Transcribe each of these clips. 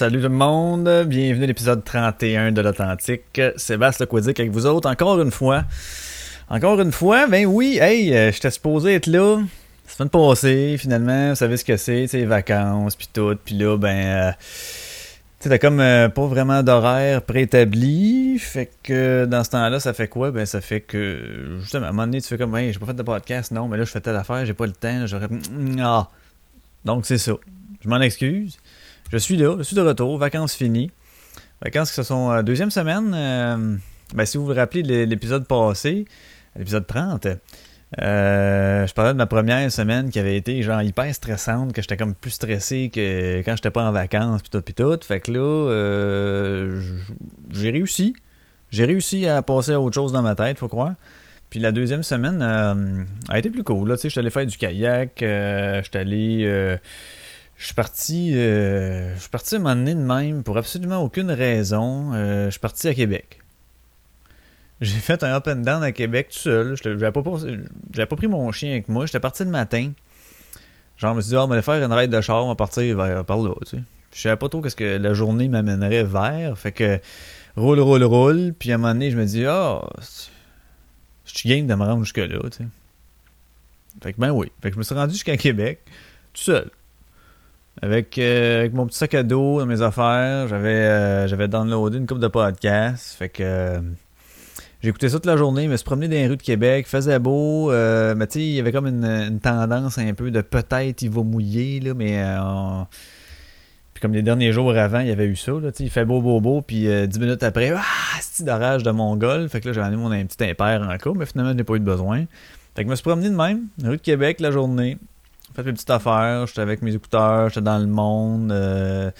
salut tout le monde, bienvenue à l'épisode 31 de l'Authentique. Sébastien Lequodic avec vous autres, encore une fois. Encore une fois, ben oui, hey, euh, j'étais supposé être là, la semaine passée, finalement, vous savez ce que c'est, sais, vacances, puis tout, puis là, ben, euh, tu t'as comme euh, pas vraiment d'horaire préétabli, fait que dans ce temps-là, ça fait quoi? Ben, ça fait que, justement, à un moment donné, tu fais comme, hey, j'ai pas fait de podcast, non, mais là, je fais telle affaire, j'ai pas le temps, j'aurais... Ah! Donc, c'est ça. Je m'en excuse. Je suis là, je suis de retour, vacances finies. Vacances qui se sont euh, deuxième semaine. Euh, ben, si vous vous rappelez de l'épisode passé, l'épisode 30, euh, je parlais de ma première semaine qui avait été genre hyper stressante, que j'étais comme plus stressé que quand j'étais pas en vacances, pis tout, pis tout. Fait que là, j'ai réussi. J'ai réussi à passer à autre chose dans ma tête, faut croire. Puis la deuxième semaine a été plus cool. Là, tu sais, j'étais allé faire du kayak, j'étais allé... je suis parti, euh, je suis parti un moment donné de même pour absolument aucune raison. Euh, je suis parti à Québec. J'ai fait un up and down à Québec tout seul. J'étais- J'avais pas, pris mon chien avec moi. J'étais parti le matin. Genre, je me suis dit, ah, on va aller faire une raid de char, on va partir vers, par là, tu sais. Je savais pas trop qu'est-ce que la journée m'amènerait vers. Fait que, roule, roule, roule. Puis à un moment donné, je me dis, ah, je suis game de me rendre jusque-là, tu sais. Fait que, ben oui. Fait que je me suis rendu jusqu'à Québec, tout seul. Avec, euh, avec mon petit sac à dos, mes affaires, j'avais euh, j'avais downloadé une coupe de podcasts. Fait que euh, écouté ça toute la journée, me suis promené dans les rues de Québec, faisait beau, euh, mais tu sais, il y avait comme une, tendance un peu de peut-être il va mouiller, là, mais Puis comme les derniers jours avant, il y avait eu ça, là, il fait beau, beau, beau, puis dix minutes après, ah, c'est d'orage de Mongol, fait que là, j'avais amené mon petit impair encore, mais finalement, je n'ai pas eu de besoin. Fait que je me suis promené de même, rue de Québec la journée, fait mes petites affaires, j'étais avec mes écouteurs, j'étais dans le monde, euh,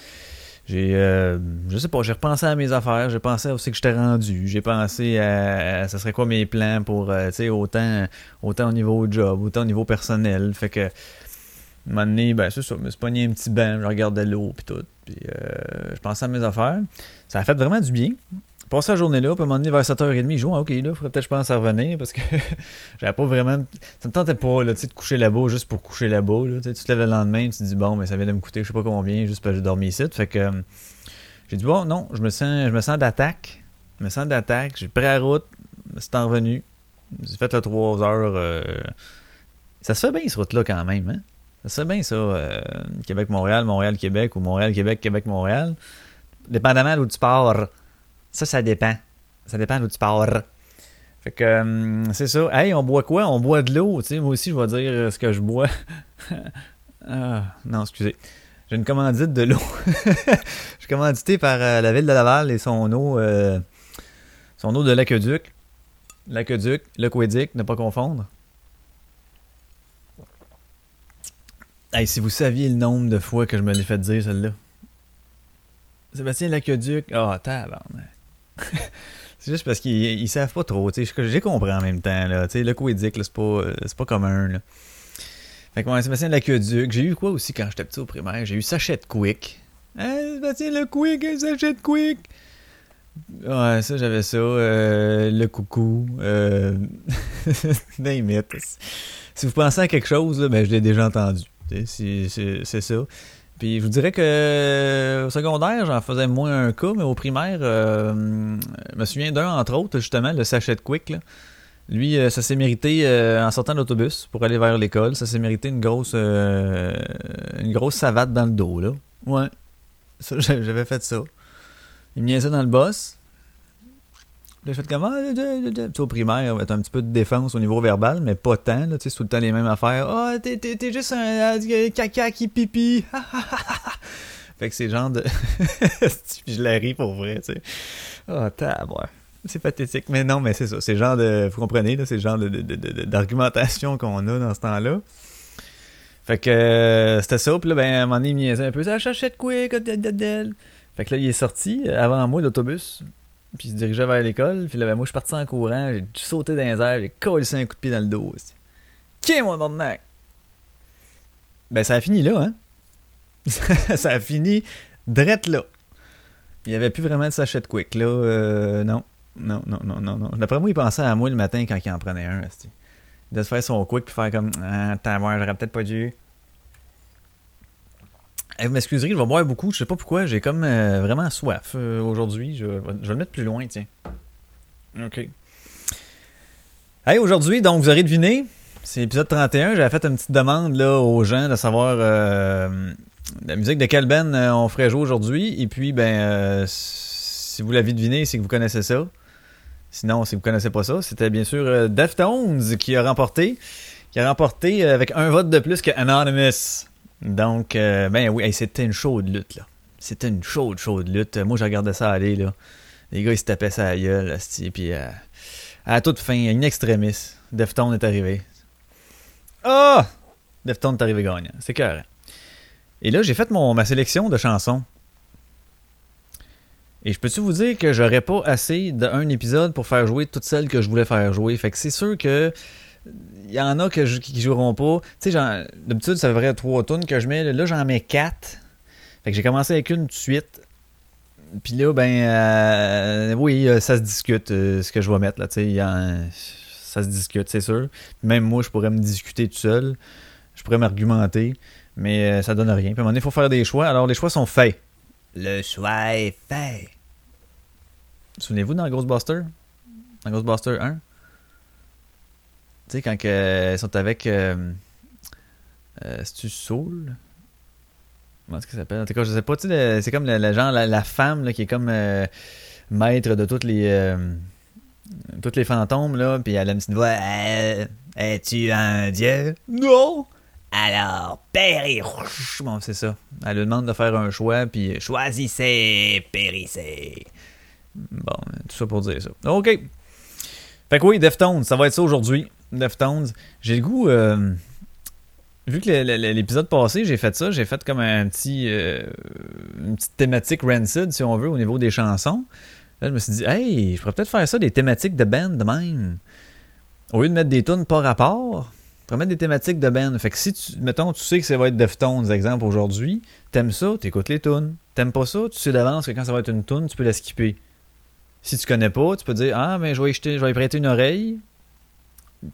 j'ai, euh, je sais pas, j'ai repensé à mes affaires, j'ai pensé c'est que j'étais rendu, j'ai pensé à, ça serait quoi mes plans pour, euh, tu sais, autant, autant au niveau job, autant au niveau personnel, fait que, un moment donné, ben c'est ça, je me suis pogné un petit banc, je regardais l'eau puis tout, puis je pensais à mes affaires, ça a fait vraiment du bien. Passé la journée-là, puis à un moment vers 7h30, je dis, ah, ok, là, faudrait peut-être, je pense, à revenir, parce que j'avais pas vraiment. Ça me tentait pas, là, tu de coucher là-bas juste pour coucher là-bas, là. Tu te lèves le lendemain, tu te dis, bon, mais ça vient de me coûter, je sais pas combien, juste parce que j'ai dormi ici. Fait que, euh, j'ai dit, bon, non, je me sens, je me sens d'attaque. Je me sens d'attaque. J'ai pris la route, c'est en revenu. J'ai fait le 3 heures. euh, Ça se fait bien, cette route-là, quand même, hein? Ça se fait bien, ça. euh, Québec-Montréal, Montréal-Québec ou Montréal-Québec, Québec-Montréal. Dépendamment d'où tu pars. Ça, ça dépend. Ça dépend d'où tu pars. Fait que euh, c'est ça. Hey, on boit quoi? On boit de l'eau. Tu sais, moi aussi, je vais dire ce que je bois. ah, non, excusez. J'ai une commandite de l'eau. je suis commandité par euh, la ville de Laval et son eau, euh, son eau de l'aqueduc. L'aqueduc, l'aquéduc, ne pas confondre. Hey, si vous saviez le nombre de fois que je me l'ai fait dire, celle-là. Sébastien Laqueduc. Ah, tabarnak. C'est juste parce qu'ils ils savent pas trop. J'ai compris en même temps. Là, le là, c'est pas, euh, pas commun. Là. Fait que ouais, Sébastien Laqueduc. J'ai eu quoi aussi quand j'étais petit au primaire? J'ai eu Sachet de Quick. Hein, Sébastien le Quick, un Sachet de Quick. Ouais, ça, j'avais ça. euh, le coucou. Euh... Si vous pensez à quelque chose, là, ben, je l'ai déjà entendu. C'est ça. Puis je vous dirais que euh, au secondaire, j'en faisais moins un cas, mais au primaire, euh, je me souviens d'un, entre autres, justement, le sachet de Quick. Là. Lui, euh, ça s'est mérité, en sortant de l'autobus pour aller vers l'école, ça s'est mérité une grosse une grosse savate dans le dos. Là. Ouais. J'avais fait ça. Il me niaisait dans le boss. Puis J'ai fait comment? au primaire, être un petit peu de défense au niveau verbal, mais pas tant. Là, tu sais, tout le temps les mêmes affaires. Ah, t'es, t'es, t'es juste un euh, caca qui pipi. fait que c'est genre de. Je la ris pour vrai, tu sais. Ah, tabouin. C'est pathétique. Mais non, mais c'est ça. C'est genre de. Vous comprenez, là, c'est genre de, d'argumentation qu'on a dans ce temps-là. Fait que euh, c'était ça. Puis là, ben, à un moment un peu. Ça achète quoi? Fait que là, il est sorti euh, avant moi, l'autobus. Puis il se dirigeait vers l'école. Puis là, ben, moi, je suis parti en courant. J'ai sauté dans les airs. J'ai collé un coup de pied dans le dos. Qui mon ordinaire? Ben, ça a fini là, hein? ça a fini drette là. Il n'y avait plus vraiment de sachet de quick, là. euh, non. Non, non, non, non, non. D'après moi, il pensait à moi le matin quand il en prenait un. esti. De se faire son quick puis faire comme Ah, t'as j'aurais peut-être pas dû. Eh, vous m'excuserez, je vais boire beaucoup. Je sais pas pourquoi. J'ai comme euh, vraiment soif euh, aujourd'hui. Je, vais- le mettre plus loin, tiens. OK. Hey, aujourd'hui, donc, vous aurez deviné, c'est l'épisode 31. J'avais fait une petite demande là, aux gens de savoir euh, la musique de quelle band on ferait jouer aujourd'hui. Et puis, ben, si vous l'avez deviné, c'est que vous connaissez ça. Sinon, si vous connaissez pas ça, c'était bien sûr Deftones qui a remporté. Qui a remporté avec un vote de plus que Anonymous. Donc, euh, ben oui, c'était une chaude lutte, là. C'était une chaude, chaude lutte. Moi, je regardais ça aller, là. Les gars, ils se tapaient ça à la gueule, asti, puis euh, à toute fin, une extrémiste, Deftones est arrivé. Ah! Deftones est arrivé gagnant. C'est carré. Et là, j'ai fait mon, ma sélection de chansons. Et je peux-tu vous dire que j'aurais pas assez d'un épisode pour faire jouer toutes celles que je voulais faire jouer? Fait que c'est sûr que il y en a qui joueront pas. Tu sais, d'habitude, ça être trois tunes que je mets. Là, j'en mets quatre. Fait que j'ai commencé avec une de suite. Puis là, ben, euh, oui, euh, ça se discute euh, ce que je vais mettre. Là, ça se discute, c'est sûr. Même moi, je pourrais me discuter tout seul. Je pourrais m'argumenter. Mais euh, ça donne rien. Puis à un moment donné, il faut faire des choix. Alors, les choix sont faits. Le choix est fait. Souvenez-vous dans Ghostbuster? Dans Ghostbuster 1? Quand euh, ils sont avec. Euh, euh, C'est-tu Soul? Comment est-ce s'appelle? En tout cas, je sais pas. C'est comme le, genre, la, femme là, qui est comme maître de toutes les. toutes les fantômes, là. Puis elle a une petite voix. Es-tu un dieu? Non! Alors, périr! Bon, c'est ça. Elle lui demande de faire un choix, puis choisissez, périssez. Bon, tout ça pour dire ça. OK. Fait que oui, Deftones, ça va être ça aujourd'hui. Deftones. J'ai le goût. euh, vu que l'épisode passé, j'ai fait ça, j'ai fait comme un petit. euh, une petite thématique Rancid, si on veut, au niveau des chansons. Là, je me suis dit, hey, je pourrais peut-être faire ça, des thématiques de band de même. Au lieu de mettre des tunes par rapport, je pourrais mettre des thématiques de band. Fait que si, tu, mettons, tu sais que ça va être Deftones, exemple, aujourd'hui, t'aimes ça, t'écoutes les tunes. T'aimes pas ça, tu sais d'avance que quand ça va être une tune, tu peux la skipper. Si tu connais pas, tu peux dire Ah, ben je vais jeter, je vais y prêter une oreille.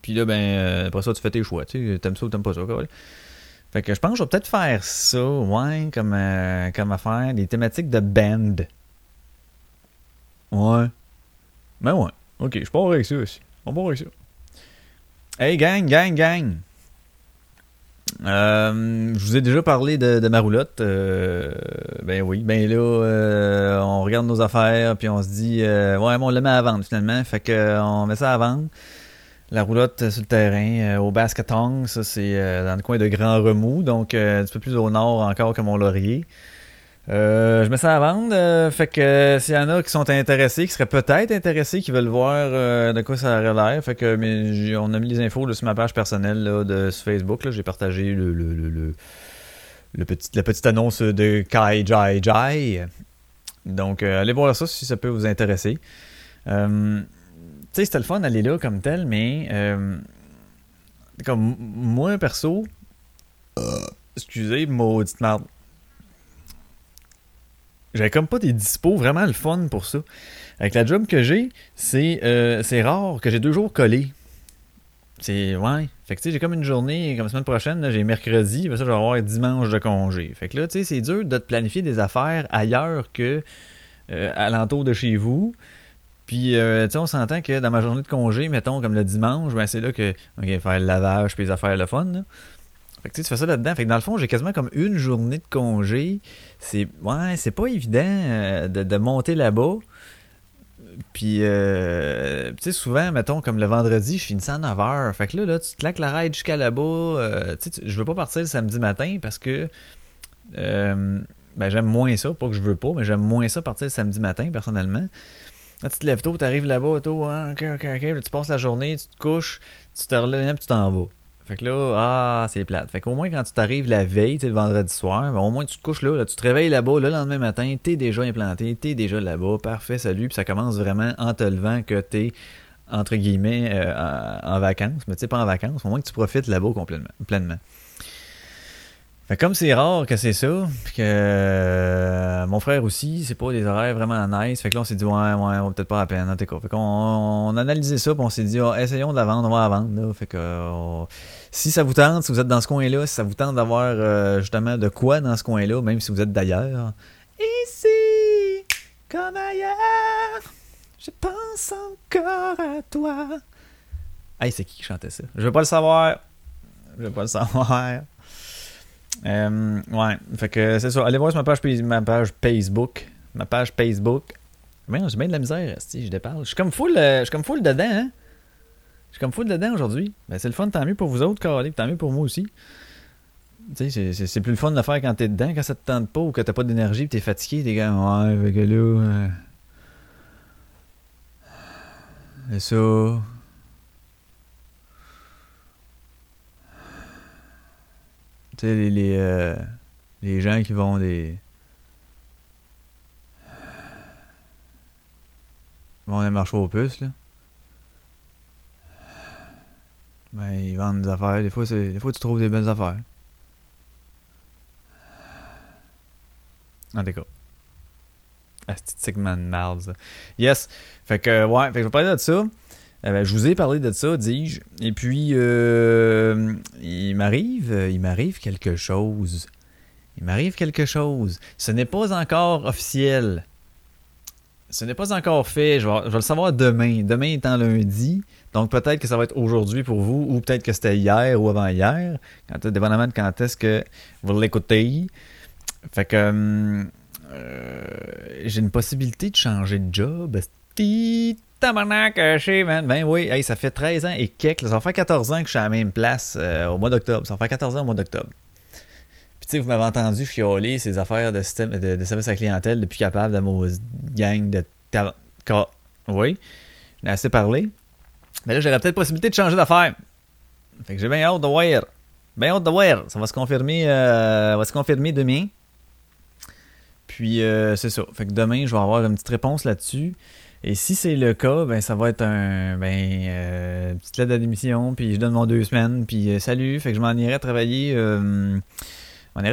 Puis là, ben, euh, après ça, tu fais tes choix. Tu sais, t'aimes ça ou t'aimes pas ça. quoi. Fait que je pense que je vais peut-être faire ça, ouais, comme, euh, comme affaire, des thématiques de band. Ouais. Ben ouais. Ok, je pars avec ça aussi. On part avec ça. Hey, gang, gang, gang. Euh, je vous ai déjà parlé de, de ma roulotte. Ben oui, ben là, on regarde nos affaires, puis on se dit, ouais, bon, on le met à vendre finalement. Fait que euh, on met ça à vendre. La roulotte euh, sur le terrain, euh, au Bascatong, ça c'est euh, dans le coin de Grand Remous, donc un petit peu plus au nord encore que Mont-Laurier. Euh, je mets ça à vendre, fait que s'il y en a qui sont intéressés, qui seraient peut-être intéressés, qui veulent voir de quoi ça aurait l'air, fait que mais on a mis les infos sur ma page personnelle là, de sur Facebook, j'ai partagé le, le, le, le, petit, la petite annonce de Kai Jai Jai. Donc allez voir ça si ça peut vous intéresser. Euh, sais, c'était le fun d'aller là comme tel, mais euh, comme moi perso, excusez, maudite merde. J'avais comme pas des dispos vraiment le fun pour ça. Avec la job que j'ai, c'est euh, rare que j'ai deux jours collés. C'est. Ouais. Fait que tu sais, j'ai comme une journée, comme la semaine prochaine, j'ai mercredi, après ça, je vais avoir dimanche de congé. Fait que là, tu sais, c'est dur de te planifier des affaires ailleurs que euh, alentour de chez vous. Puis, euh, tu sais, on s'entend que dans ma journée de congé, mettons, comme le dimanche, ben c'est là que, ok, faire le lavage puis les affaires le fun, là. Fait que tu fais ça là-dedans. Fait que dans le fond, j'ai quasiment comme une journée de congé. C'est, ouais, c'est pas évident euh, de, monter là-bas. Puis, euh, tu sais, souvent, mettons, comme le vendredi, je finis à 9h. Fait que là, là tu te claques la ride jusqu'à là-bas. Tu sais, je veux pas partir le samedi matin parce que ben, j'aime moins ça. Pas que je veux pas, mais j'aime moins ça partir le samedi matin, personnellement. Tu te lèves tôt, tu arrives là-bas, tôt, hein, ok, ok, ok. Tu passes la journée, tu te couches, tu te relèves, tu t'en vas. Fait que là, ah, c'est plate. Fait qu'au moins, quand tu t'arrives la veille, le vendredi soir, ben, au moins, tu te couches là, là, tu te réveilles là-bas, le lendemain matin, t'es déjà implanté, t'es déjà là-bas, parfait, salut, puis ça commence vraiment en te levant que t'es, entre guillemets, euh, en, en vacances, mais tu sais, pas en vacances, au moins que tu profites là-bas complètement, pleinement. Fait comme c'est rare que c'est ça, puis que euh, mon frère aussi, c'est pas des horaires vraiment nice. Fait que là, on s'est dit, ouais, ouais, on va peut-être pas la peine. Fait qu'on on a analysé ça, puis on s'est dit, oh, essayons de la vendre, on va la vendre. Là. Fait que si ça vous tente, si vous êtes dans ce coin-là, si ça vous tente d'avoir euh, justement de quoi dans ce coin-là, même si vous êtes d'ailleurs, ici, comme ailleurs, je pense encore à toi. Hey, c'est qui qui chantait ça? Je veux pas le savoir. Je veux pas le savoir. Euh, ouais, fait que c'est ça. Allez voir sur ma page, ma page Facebook. Ma page Facebook. J'ai bien de la misère, si je déparle. Je suis comme full, euh, je suis comme dedans, hein. Je suis comme full dedans aujourd'hui. Ben, c'est le fun, tant mieux pour vous autres, Carly, tant mieux pour moi aussi. Tu sais, c'est plus le fun de le faire quand t'es dedans, quand ça te tente pas ou que t'as pas d'énergie pis t'es fatigué, t'es comme, ouais, fait que là. Euh... Et ça. Tu sais, les, euh, les, gens qui vont des. vont des marchés aux puces, là. Ben, ils vendent des affaires. Des fois, des fois tu trouves des belles affaires. En tout cas. Esthétiquement de ça. Yes. Fait que, ouais, fait que je vais parler de ça. Eh ben, je vous ai parlé de ça, dis-je. Et puis, euh, il m'arrive, il m'arrive quelque chose. Il m'arrive quelque chose. Ce n'est pas encore officiel. Ce n'est pas encore fait. Je vais, le savoir demain. Demain étant lundi. Donc peut-être que ça va être aujourd'hui pour vous, ou peut-être que c'était hier ou avant-hier. Dépendamment de quand est-ce que vous l'écoutez. Fait que euh, j'ai une possibilité de changer de job. Tabarnak, chez man. Ben oui, hey, ça fait 13 ans et quelques. Ça va faire 14 ans que je suis à la même place euh, au mois d'octobre. Ça va faire 14 ans au mois d'octobre. Puis tu sais, vous m'avez entendu fioler ces affaires de, système, de, service à clientèle depuis capable de mon gang de Oui, j'en ai assez parlé. Mais là, j'aurais peut-être possibilité de changer d'affaire. Fait que j'ai bien hâte de voir. Bien hâte de voir. Ça va se confirmer, euh, va se confirmer demain. Puis euh, c'est ça. Fait que demain, je vais avoir une petite réponse là-dessus. Et si c'est le cas, ben ça va être un ben euh, petite lettre d'admission, puis je donne mon deux semaines, puis euh, salut, fait que je m'en irai travailler. Euh,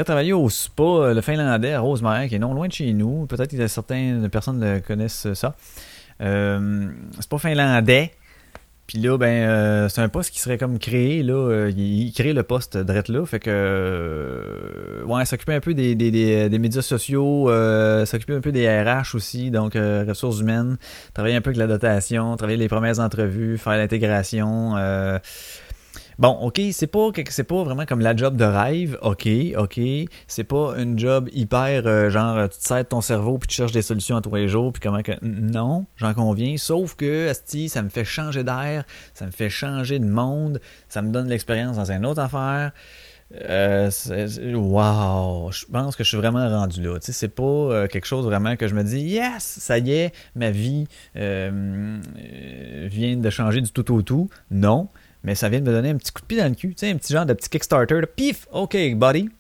travailler au spa le finlandais à Rosemère, qui est non loin de chez nous. Peut-être que certaines personnes connaissent ça. c'est pas finlandais, puis là, ben, euh, c'est un poste qui serait comme créé, là. Euh, il, crée le poste d'être là. Fait que, euh, ouais, s'occuper un peu des, des, des, médias sociaux, s'occuper un peu des RH aussi, donc ressources humaines, travailler un peu avec la dotation, travailler les premières entrevues, faire l'intégration, Bon, ok, c'est pas c'est pas vraiment comme la job de rêve, ok, ok. C'est pas une job hyper euh, genre tu te ton cerveau puis tu cherches des solutions à tous les jours puis comment que non, j'en conviens. Sauf que asti, ça me fait changer d'air, ça me fait changer de monde, ça me donne l'expérience dans une autre affaire. Euh, wow, je pense que je suis vraiment rendu là. Tu c'est pas euh, quelque chose vraiment que je me dis yes, ça y est, ma vie euh, vient de changer du tout au tout. Non, mais ça vient de me donner un petit coup de pied dans le cul, tu sais, un petit genre de petit Kickstarter, pif, ok, buddy.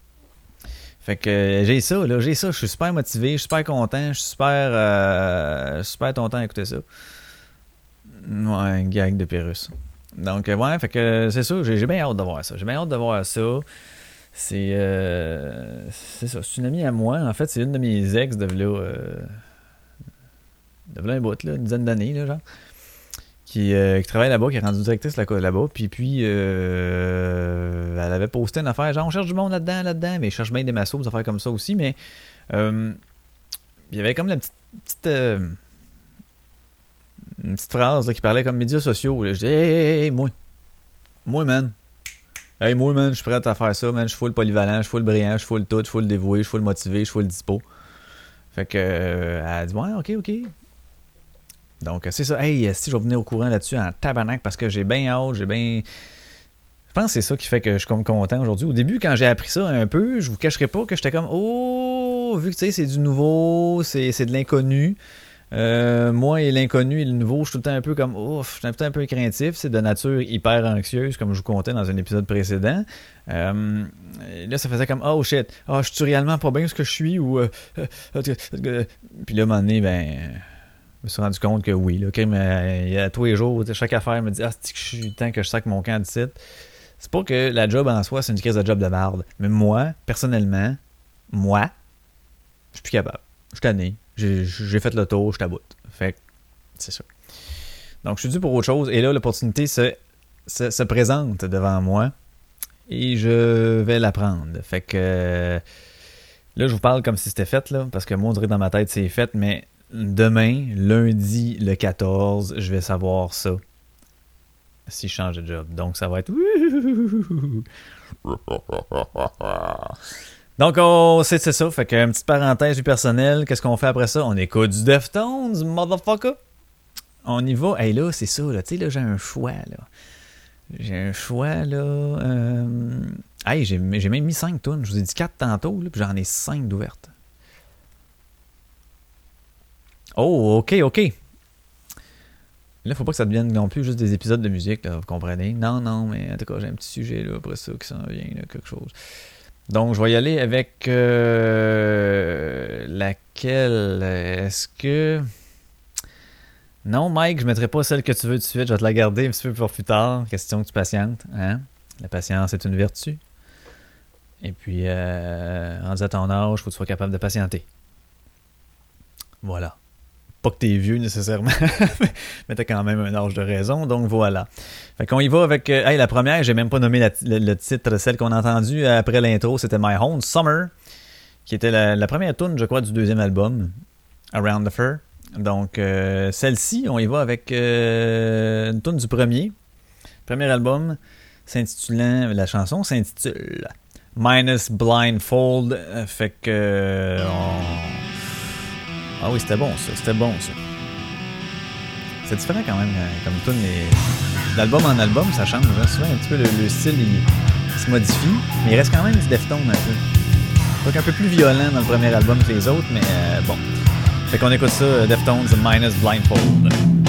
Fait que euh, j'ai ça, là, j'ai ça, je suis super motivé, je suis super content, je suis super, euh, super content d'écouter ça. Ouais, gag de Pérus. Donc, euh, ouais, fait que c'est ça, j'ai bien hâte de voir ça. J'ai bien hâte de voir ça. C'est c'est ça, c'est une amie à moi. En fait, c'est une de mes ex de là, de là un bout, là, une dizaine d'années, là, genre. Euh, qui, travaille là-bas, qui est rendue directrice là-bas. Puis, puis euh, elle avait posté une affaire, genre, on cherche du monde là-dedans, là-dedans, mais je cherche bien des massos, des affaires comme ça aussi. Mais euh, il y avait comme la petite, petite une petite phrase qui parlait comme médias sociaux. Je dis, hey, hey, moi, moi, man. Hey, moi, man, je suis prêt à faire ça, man. Je suis full polyvalent, je suis full brillant, je suis full tout, je suis full dévoué, je suis full motivé, je suis full dispo. Fait que, elle a dit, ouais, ok, ok. Donc, c'est ça. Hey, si je vais venir au courant là-dessus en tabarnak parce que j'ai bien hâte, j'ai bien. Je pense que c'est ça qui fait que je suis comme content aujourd'hui. Au début, quand j'ai appris ça un peu, je vous cacherai pas que j'étais comme Oh, vu que tu sais, c'est du nouveau, c'est de l'inconnu. Euh, moi et l'inconnu et le nouveau, je suis tout le temps un peu comme ouf, je suis un peu craintif, c'est de nature hyper anxieuse, comme je vous contais dans un épisode précédent. Euh, là, ça faisait comme oh shit, oh, je suis réellement pas bien ce que je suis ou euh, puis là, à un moment donné, ben me suis rendu compte que oui. Là, mais, à tous les jours, chaque affaire me dit Ah, c'est que je suis temps que je sac mon camp de site? C'est pas que la job en soi, c'est une crise de job de merde. Mais moi, personnellement, moi, je suis plus capable. Je suis tanné. J'ai fait le tour, je t'aboute. Fait c'est ça. Donc, je suis dû pour autre chose. Et là, l'opportunité se, se, présente devant moi. Et je vais la prendre. Fait que. Là, je vous parle comme si c'était fait, là, parce que moi, on dirait dans ma tête, c'est fait, mais demain, lundi le 14, je vais savoir ça. Si je change de job. Donc, ça va être. Donc, oh, c'est ça. Fait qu'une petite parenthèse du personnel. Qu'est-ce qu'on fait après ça? On écoute du Deftones, motherfucker. On y va. Hey, là, c'est ça. Là. Tu sais, là, j'ai un choix. là. J'ai un choix, là. Euh... Hey, j'ai même mis 5 tonnes. Je vous ai dit 4 tantôt, puis j'en ai 5 d'ouvertes. Oh, ok, ok. Là, faut pas que ça devienne non plus juste des épisodes de musique, là, vous comprenez? Non, non, mais en tout cas, j'ai un petit sujet là, après ça qui s'en vient, là, quelque chose. Donc, je vais y aller avec euh, laquelle? Est-ce que. Non, Mike, je ne mettrai pas celle que tu veux tout de suite. Je vais te la garder un petit peu pour plus tard. Question que tu patientes. Hein? La patience est une vertu. Et puis, euh, rendu à ton âge, faut que tu sois capable de patienter. Voilà. Pas que t'es vieux nécessairement, mais t'as quand même un âge de raison, donc voilà. Fait qu'on y va avec. Euh, hey, la première, j'ai même pas nommé le, titre, celle qu'on a entendue après l'intro, c'était My Home Summer, qui était la, première tune, je crois, du deuxième album, Around the Fur. Donc, euh, celle-ci, on y va avec euh, une tune du premier. Premier album, s'intitulant, la chanson s'intitule Minus Blindfold. Fait que. Ah oui, c'était bon ça, c'était bon ça. C'est différent quand même, euh, comme tout, mais d'album en album, ça change. Souvent, un petit peu le, style il, se modifie, mais il reste quand même du Deftones un peu. Donc un peu plus violent dans le premier album que les autres, mais euh, bon. Fait qu'on écoute ça, Deftones Minus Blindfold.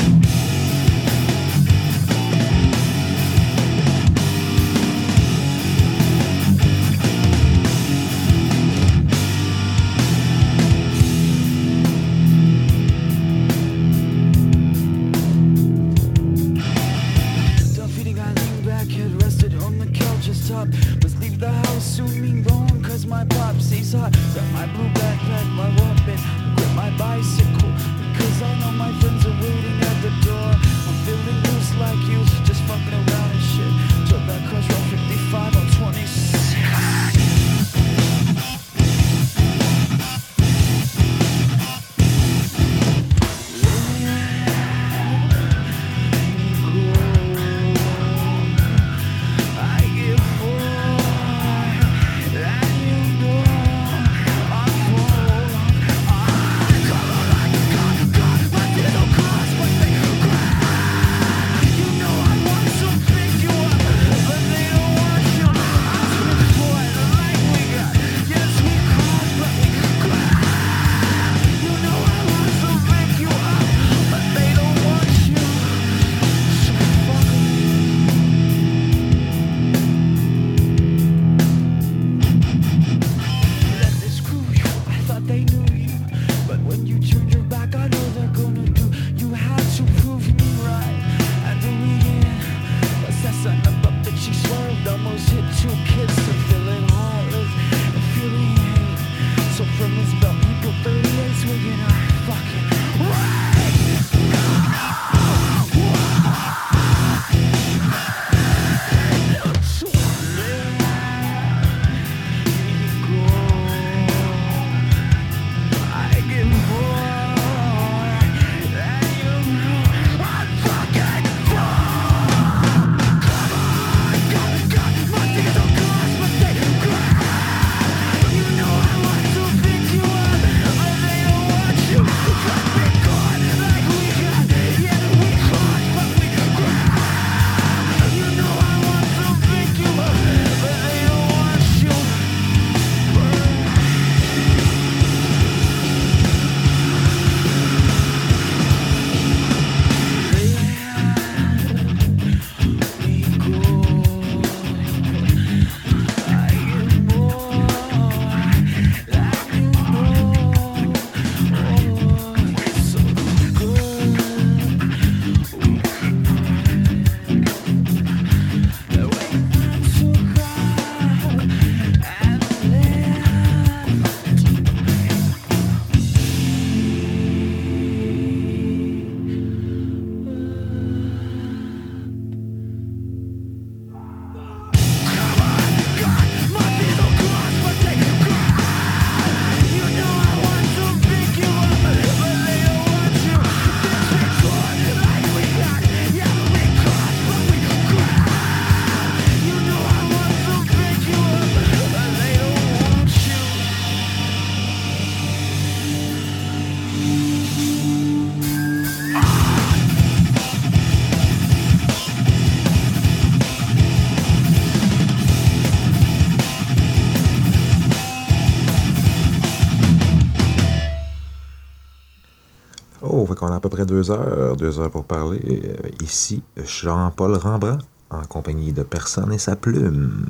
À peu près deux heures, deux heures pour parler. Euh, ici, Jean-Paul Rembrandt, en compagnie de personne et sa plume.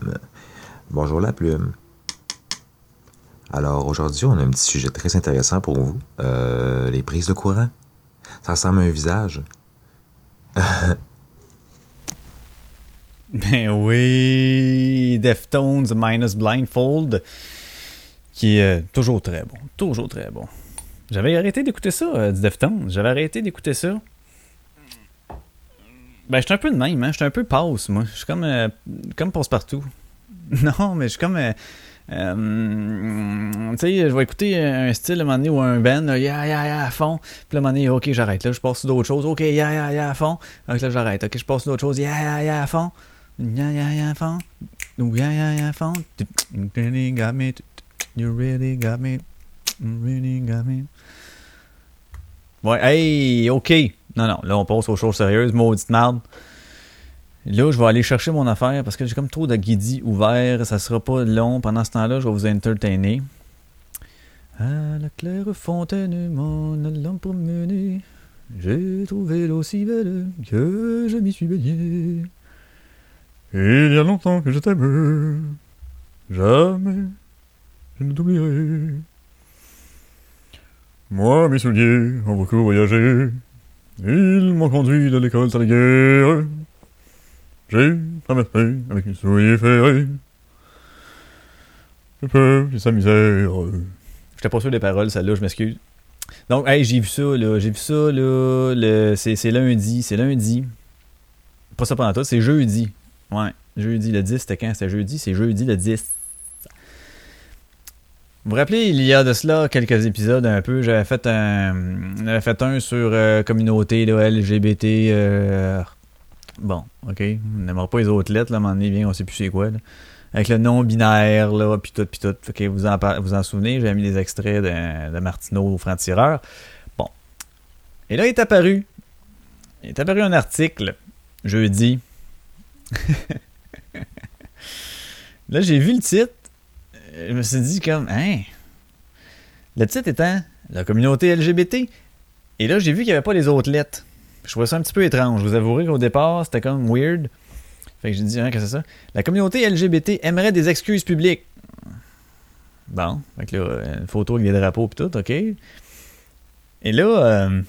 Bonjour la plume. Alors aujourd'hui, on a un petit sujet très intéressant pour vous. Euh, les prises de courant. Ça ressemble à un visage. ben oui, Deftones minus Blindfold, qui est toujours très bon, toujours très bon. J'avais arrêté d'écouter ça, euh, du Deftones. J'avais arrêté d'écouter ça. Ben, j'étais un peu de même, hein. J'étais un peu passe, moi. Je suis comme, euh, comme passe-partout. Non, mais je suis comme... Euh, tu sais, je vais écouter un style à un moment donné ou un band, là, yeah, yeah, à fond. Puis à un moment donné, ok, j'arrête. Là, je passe sur d'autres choses. Ok, yeah, yeah, yeah, à fond. Là, j'arrête. Ok, je passe sur d'autres choses. Yeah, yeah, yeah, à fond. Yeah, yeah, yeah, à fond. Yeah, yeah, yeah, à fond. You really got me. You really got me. Ouais, hey, ok. Non, non, là, on passe aux choses sérieuses. Maudite merde. Là, je vais aller chercher mon affaire parce que j'ai comme trop de guidis ouverts. Ça sera pas long. Pendant ce temps-là, je vais vous entertainer. À la claire fontaine, mon allant promener, j'ai trouvé l'eau si belle que je m'y suis baigné. Il y a longtemps que je t'aime, jamais je ne t'oublierai. Moi, mes souliers ont beaucoup voyagé, ils m'ont conduit de l'école à la guerre. J'ai traversé avec mes souliers ferrés. Le peuple et sa misère. J'étais pas sûr des paroles, celle-là, je m'excuse. Donc, hey, j'ai vu ça, là. J'ai vu ça, là. Le... C'est lundi. C'est lundi. Pas ça pendant tout, c'est jeudi. Ouais, jeudi. Le 10, c'était quand? C'était jeudi C'est jeudi le 10. Vous vous rappelez, il y a de cela quelques épisodes un peu, j'avais fait un, j'avais fait un sur euh, communauté LGBT, euh, Bon, ok. On n'aimera pas les autres lettres, là, à un moment donné, bien, on sait plus c'est quoi. Avec le nom binaire, là, puis tout, puis tout. Ok, vous en, vous en souvenez, j'ai mis des extraits de, Martineau au franc-tireur. Bon. Et là, il est apparu. Il est apparu un article, jeudi. là, j'ai vu le titre. Je me suis dit comme, hein? Le titre étant La communauté LGBT. Et là, j'ai vu qu'il n'y avait pas les autres lettres. Je trouvais ça un petit peu étrange. Je vous avouerai qu'au départ, c'était comme weird. Fait que j'ai dit, hein, que c'est ça? La communauté LGBT aimerait des excuses publiques. Bon, fait que là, une photo avec des drapeaux et tout, ok. Et là, euh,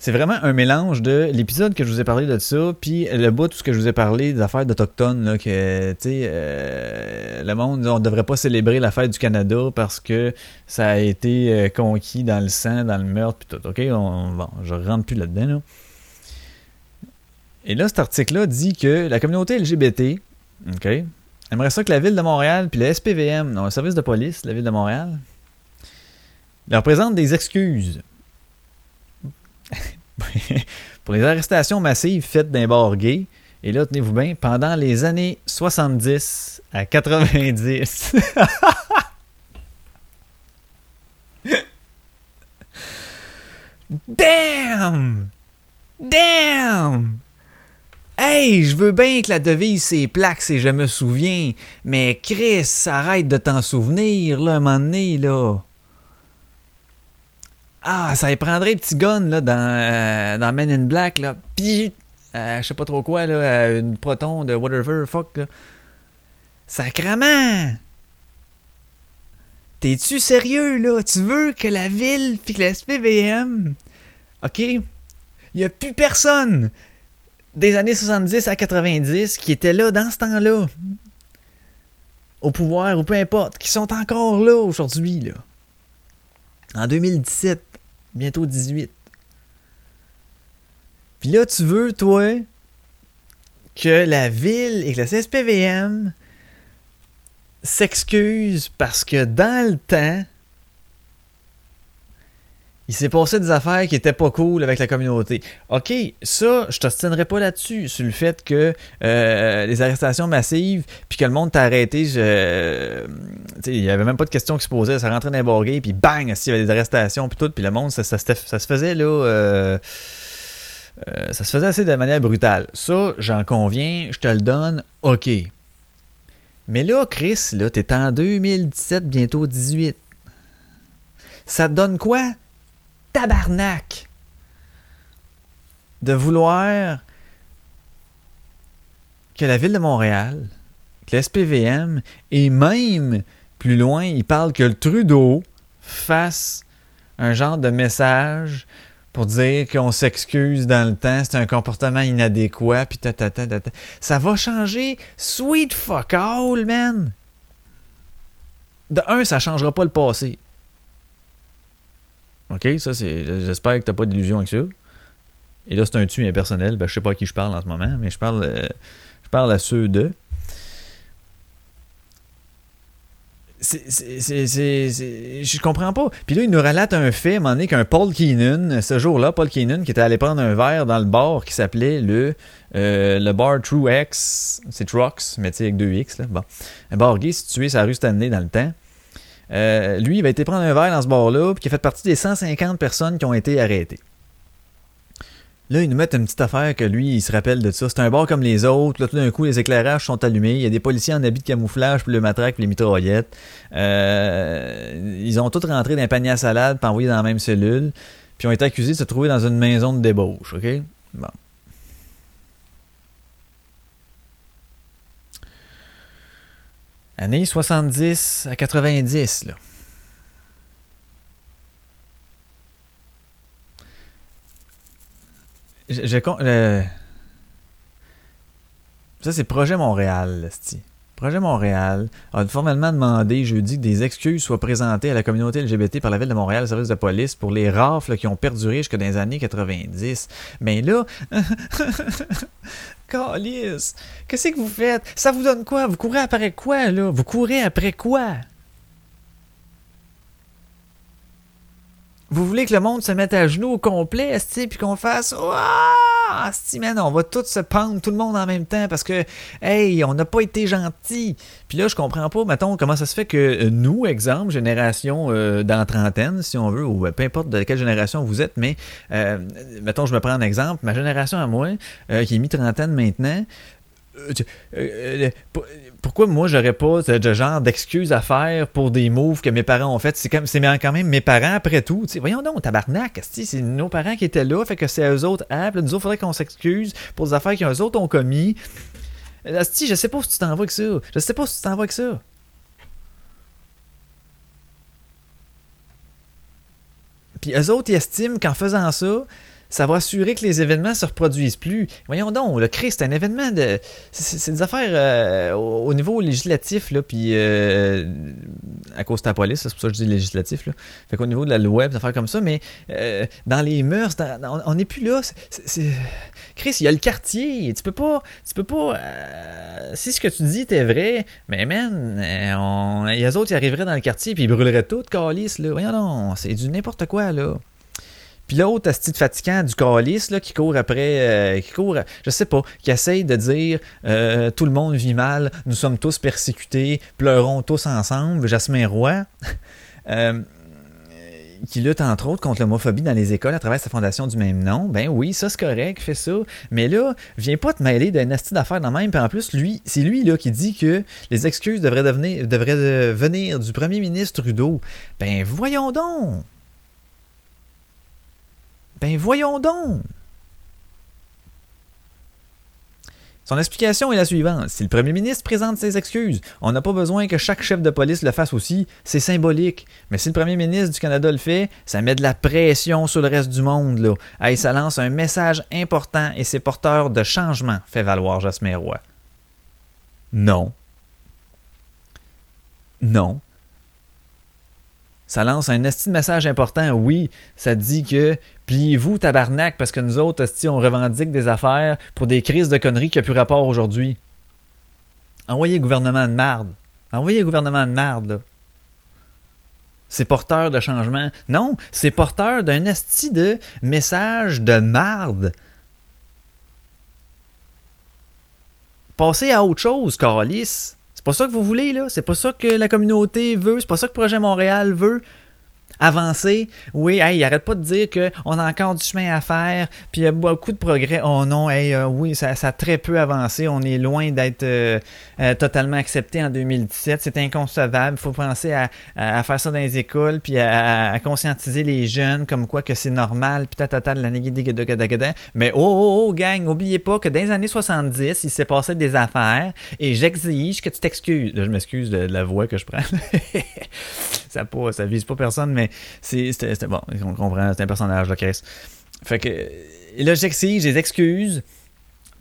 c'est vraiment un mélange de l'épisode que je vous ai parlé de ça, puis le bout tout ce que je vous ai parlé des affaires d'Autochtones, là, que, tu sais, euh, le monde, on ne devrait pas célébrer la fête du Canada parce que ça a été euh, conquis dans le sang, dans le meurtre, puis tout, ok? On, bon, je rentre plus là-dedans, là. Et là, cet article-là dit que la communauté LGBT, ok, aimerait ça que la ville de Montréal, puis le SPVM, non, le service de police de la ville de Montréal, leur présente des excuses pour les arrestations massives faites d'un bar gay. Et là, tenez-vous bien, pendant les années 70 à 90. Damn! Damn! Hey, je veux bien que la devise c'est plaque si je me souviens, mais Chris, arrête de t'en souvenir, là, un moment donné, là. Ah, ça y prendrait petit gun là, dans, euh, Men in Black, là. Puis, euh, je sais pas trop quoi, là, euh, une proton de whatever, fuck, là. Sacrement! T'es-tu sérieux, là? Tu veux que la ville puis que la SPVM, OK? Il a plus personne des années 70 à 90 qui était là dans ce temps-là. Au pouvoir ou peu importe, qui sont encore là aujourd'hui, là. En 2017 bientôt 18. Puis là, tu veux, toi, que la ville et que la CSPVM s'excusent parce que dans le temps, il s'est passé des affaires qui étaient pas cool avec la communauté. OK, ça, je t'obstinerai pas là-dessus, sur le fait que euh, les arrestations massives, puis que le monde t'a arrêté, il y avait même pas de questions qui se posaient, ça rentrait dans les borguets, puis bang, il y avait des arrestations, puis tout, puis le monde, ça, se faisait là... Euh, euh, ça se faisait assez de manière brutale. Ça, j'en conviens, je te le donne, OK. Mais là, Chris, là, t'es en 2017, bientôt 18. Ça te donne quoi? Tabarnak de vouloir que la ville de Montréal, que le SPVM, et même plus loin, il parle que le Trudeau fasse un genre de message pour dire qu'on s'excuse dans le temps, c'est un comportement inadéquat, puis ta, ta, ta, ta, ta. Ça va changer sweet fuck all, man! De un, ça changera pas le passé. OK? Ça, c'est. J'espère que t'as pas d'illusion avec ça. Et là, c'est un tu impersonnel. Ben, je sais pas à qui je parle en ce moment, mais je parle, euh, je parle à ceux c'est- c'est- je comprends pas. Puis là, il nous relate un fait, à un moment donné, qu'un Paul Keenan, ce jour-là, Paul Keenan, qui était allé prendre un verre dans le bar qui s'appelait le, euh, le bar True X, c'est Trucks, mais tu sais, avec deux X, là. Bon. Un bar gay situé sur la rue Stanley dans le temps. Euh, lui, il va été prendre un verre dans ce bar-là, puis qui a fait partie des 150 personnes qui ont été arrêtées. Là, ils nous mettent une petite affaire que lui, il se rappelle de ça. C'est un bar comme les autres. Là, tout d'un coup, les éclairages sont allumés. Il y a des policiers en habit de camouflage, puis le matraque, puis les mitraillettes. Euh, ils ont tous rentré dans un panier à salade, puis envoyés dans la même cellule. Puis ont été accusés de se trouver dans une maison de débauche. OK? Bon. Années 70 à 90, là. Je, je le- Ça, c'est Projet Montréal, esti. Projet Montréal a formellement demandé jeudi que des excuses soient présentées à la communauté LGBT par la Ville de Montréal, service de police, pour les rafles qui ont perduré jusque dans les années 90. Mais là, Calice, qu'est-ce que vous faites? Ça vous donne quoi? Vous courez après quoi, là? Vous courez après quoi? Vous voulez que le monde se mette à genoux au complet, esti, puis qu'on fasse Ouah! Esti, man, on va tous se pendre, tout le monde en même temps, parce que, hey, on n'a pas été gentils. Puis là, je comprends pas, mettons, comment ça se fait que euh, nous, exemple, génération euh, dans trentaine, si on veut, ou euh, peu importe de quelle génération vous êtes, mais, euh, mettons, je me prends un exemple, ma génération à moi, qui est mi-trentaine maintenant, euh, euh, euh, pourquoi moi j'aurais pas ce genre d'excuses à faire pour des moves que mes parents ont fait? C'est comme c'est quand même mes parents après tout tu sais, voyons donc tabarnak c'est nos parents qui étaient là fait que c'est eux autres ah, nous autres faudrait qu'on s'excuse pour des affaires qu'eux autres ont commis. Je sais pas si tu t'en vas avec ça. Je sais pas si tu t'en vas avec ça. Puis eux autres, ils estiment qu'en faisant ça, ça va assurer que les événements se reproduisent plus. Voyons donc, le Christ, c'est un événement de. C'est des affaires euh, au, au niveau législatif, là, puis euh, à cause de la police, c'est pour ça que je dis législatif, là. Fait qu'au niveau de la loi, des affaires comme ça, mais euh, dans les mœurs, dans- on n'est plus là. Chris, il y a le quartier. Tu peux pas. Tu peux pas. si ce que tu dis était vrai, mais man, on, les autres, ils arriveraient dans le quartier puis ils brûleraient tout, calice, là. Voyons non, c'est du n'importe quoi, là. Puis l'autre, de fatigant du calice, là, qui court après, euh, qui court, je sais pas, qui essaye de dire euh, tout le monde vit mal, nous sommes tous persécutés, pleurons tous ensemble, Jasmin Roy, euh, qui lutte entre autres contre l'homophobie dans les écoles à travers sa fondation du même nom. Ben oui, ça c'est correct, fais ça. Mais là, viens pas te mêler d'un asti d'affaires dans même. Puis en plus, lui, c'est lui là qui dit que les excuses devraient, devenir, devraient venir du premier ministre Trudeau. Ben voyons donc! Ben voyons donc! Son explication est la suivante. Si le premier ministre présente ses excuses, on n'a pas besoin que chaque chef de police le fasse aussi. C'est symbolique. Mais si le premier ministre du Canada le fait, ça met de la pression sur le reste du monde. Là. Hey, ça lance un message important et c'est porteur de changement, fait valoir Jasmin Roy. Non. Non. Ça lance un esti message important, oui. Ça dit que pliez-vous, tabarnak, parce que nous autres, on revendique des affaires pour des crises de conneries qui n'ont plus rapport aujourd'hui. Envoyez le gouvernement de marde. Envoyez le gouvernement de marde, là. C'est porteur de changement. Non, c'est porteur d'un esti de message de marde. Passez à autre chose, Carlis. C'est pas ça que vous voulez, là. C'est pas ça que la communauté veut. C'est pas ça que Projet Montréal veut. Avancer, oui, hey, il arrête pas de dire qu'on a encore du chemin à faire, puis il y a beaucoup de progrès. Oh non, hey, euh, oui, ça, ça, a très peu avancé. On est loin d'être euh, euh, totalement accepté en 2017. C'est inconcevable. Il faut penser à, à, faire ça dans les écoles, puis à, conscientiser les jeunes comme quoi que c'est normal, puis tata de la Mais oh, oh, oh, gang, n'oubliez pas que dans les années 70, il s'est passé des affaires, et j'exige que tu t'excuses. Je m'excuse de, la voix que je prends. ça, pas, ça vise pas personne, mais c'est bon, on comprend, c'est un personnage, là, Chris. Fait que là, j'exige des excuses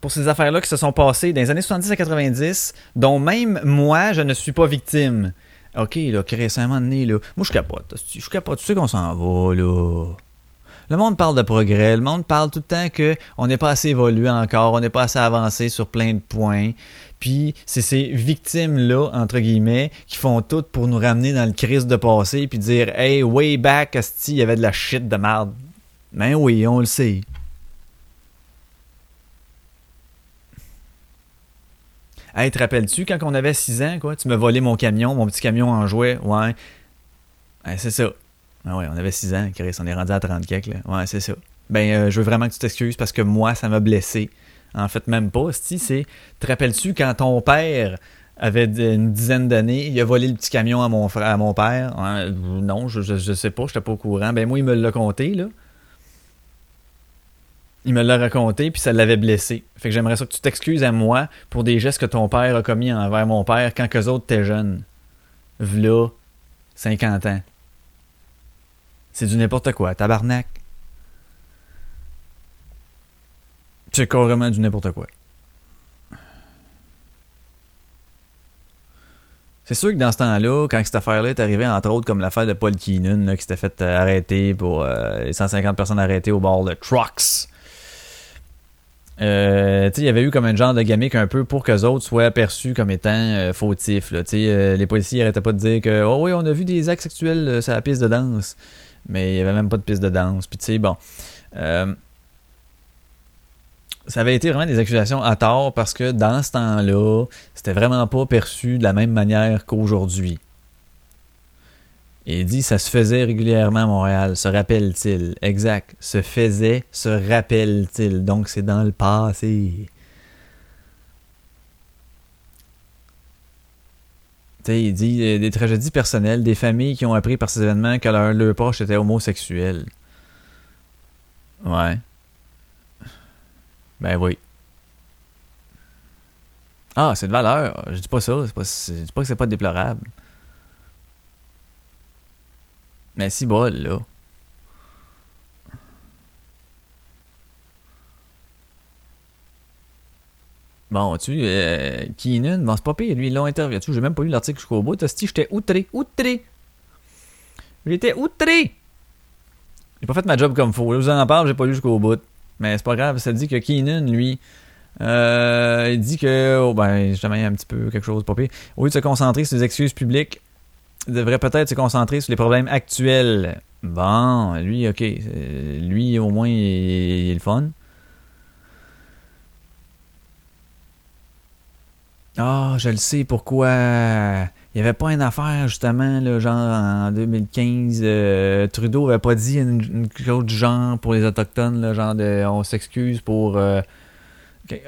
pour ces affaires-là qui se sont passées dans les années 70 à 90, dont même moi, je ne suis pas victime. Ok, là, Chris, à un moment donné, là, moi, je capote. Je capote, tu sais qu'on s'en va, là. Le monde parle de progrès, le monde parle tout le temps qu'on n'est pas assez évolué encore, on n'est pas assez avancé sur plein de points. Puis c'est ces victimes-là, entre guillemets, qui font tout pour nous ramener dans le crise de passé, puis dire Hey, way back, il y avait de la shit de merde. Ben oui, on le sait. Hey, te rappelles-tu quand on avait 6 ans, quoi, tu me volé mon camion, mon petit camion en jouet? Ouais. c'est ça. Ah ouais, on avait 6 ans, Chris, on est rendu à 30 quelques, là. Ouais, c'est ça. Ben, euh, je veux vraiment que tu t'excuses parce que moi, ça m'a blessé. En fait, même pas. c'est. Te rappelles-tu quand ton père avait une dizaine d'années, il a volé le petit camion à mon frère, à mon père? non, je, je, sais pas, je n'étais pas au courant. Ben moi, il me l'a conté, là. Il me l'a raconté, puis ça l'avait blessé. Fait que j'aimerais ça que tu t'excuses à moi pour des gestes que ton père a commis envers mon père quand qu'eux autres étaient jeunes. V'là 50 ans. C'est du n'importe quoi, tabarnak. C'est carrément du n'importe quoi. C'est sûr que dans ce temps-là, quand cette affaire-là est arrivée, entre autres comme l'affaire de Paul Keenan, qui s'était fait euh, arrêter pour euh, les 150 personnes arrêtées au bord de Trucks. Euh, il y avait eu comme un genre de gamique un peu pour qu'eux autres soient perçus comme étant fautifs. les policiers n'arrêtaient pas de dire que Oh oui, on a vu des actes sexuels sur la piste de danse. Mais il n'y avait même pas de piste de danse. Puis tu sais, bon ça avait été vraiment des accusations à tort parce que dans ce temps-là, c'était vraiment pas perçu de la même manière qu'aujourd'hui. il dit ça se faisait régulièrement à Montréal, se rappelle-t-il. Exact. Se faisait, se rappelle-t-il. Donc c'est dans le passé. Il dit euh, des tragédies personnelles, des familles qui ont appris par ces événements que leur, leur proche était homosexuel. Ouais. Ben oui. Ah, c'est de valeur. Je dis pas ça. Je dis pas que c'est pas déplorable. Mais si bol, là. Bon, tu euh, Keenan, bon, c'est pas pire, lui, ils l'ont interviewé. J'ai même pas lu l'article jusqu'au bout. Tosti, j'étais outré, outré? J'étais outré. J'ai pas fait ma job comme faut. Là, vous en parle, j'ai pas lu jusqu'au bout. Mais c'est pas grave, ça dit que Keenan, lui, euh, il dit que, oh, ben, jamais un petit peu quelque chose, pas pire. Au lieu de se concentrer sur les excuses publiques, il devrait peut-être se concentrer sur les problèmes actuels. Bon, lui, ok. Lui, au moins, il, est le fun. Ah, je le sais pourquoi? Il n'y avait pas une affaire, justement, là, genre en 2015. Euh, Trudeau avait pas dit une, chose du genre pour les Autochtones, là, genre de on s'excuse pour. Euh,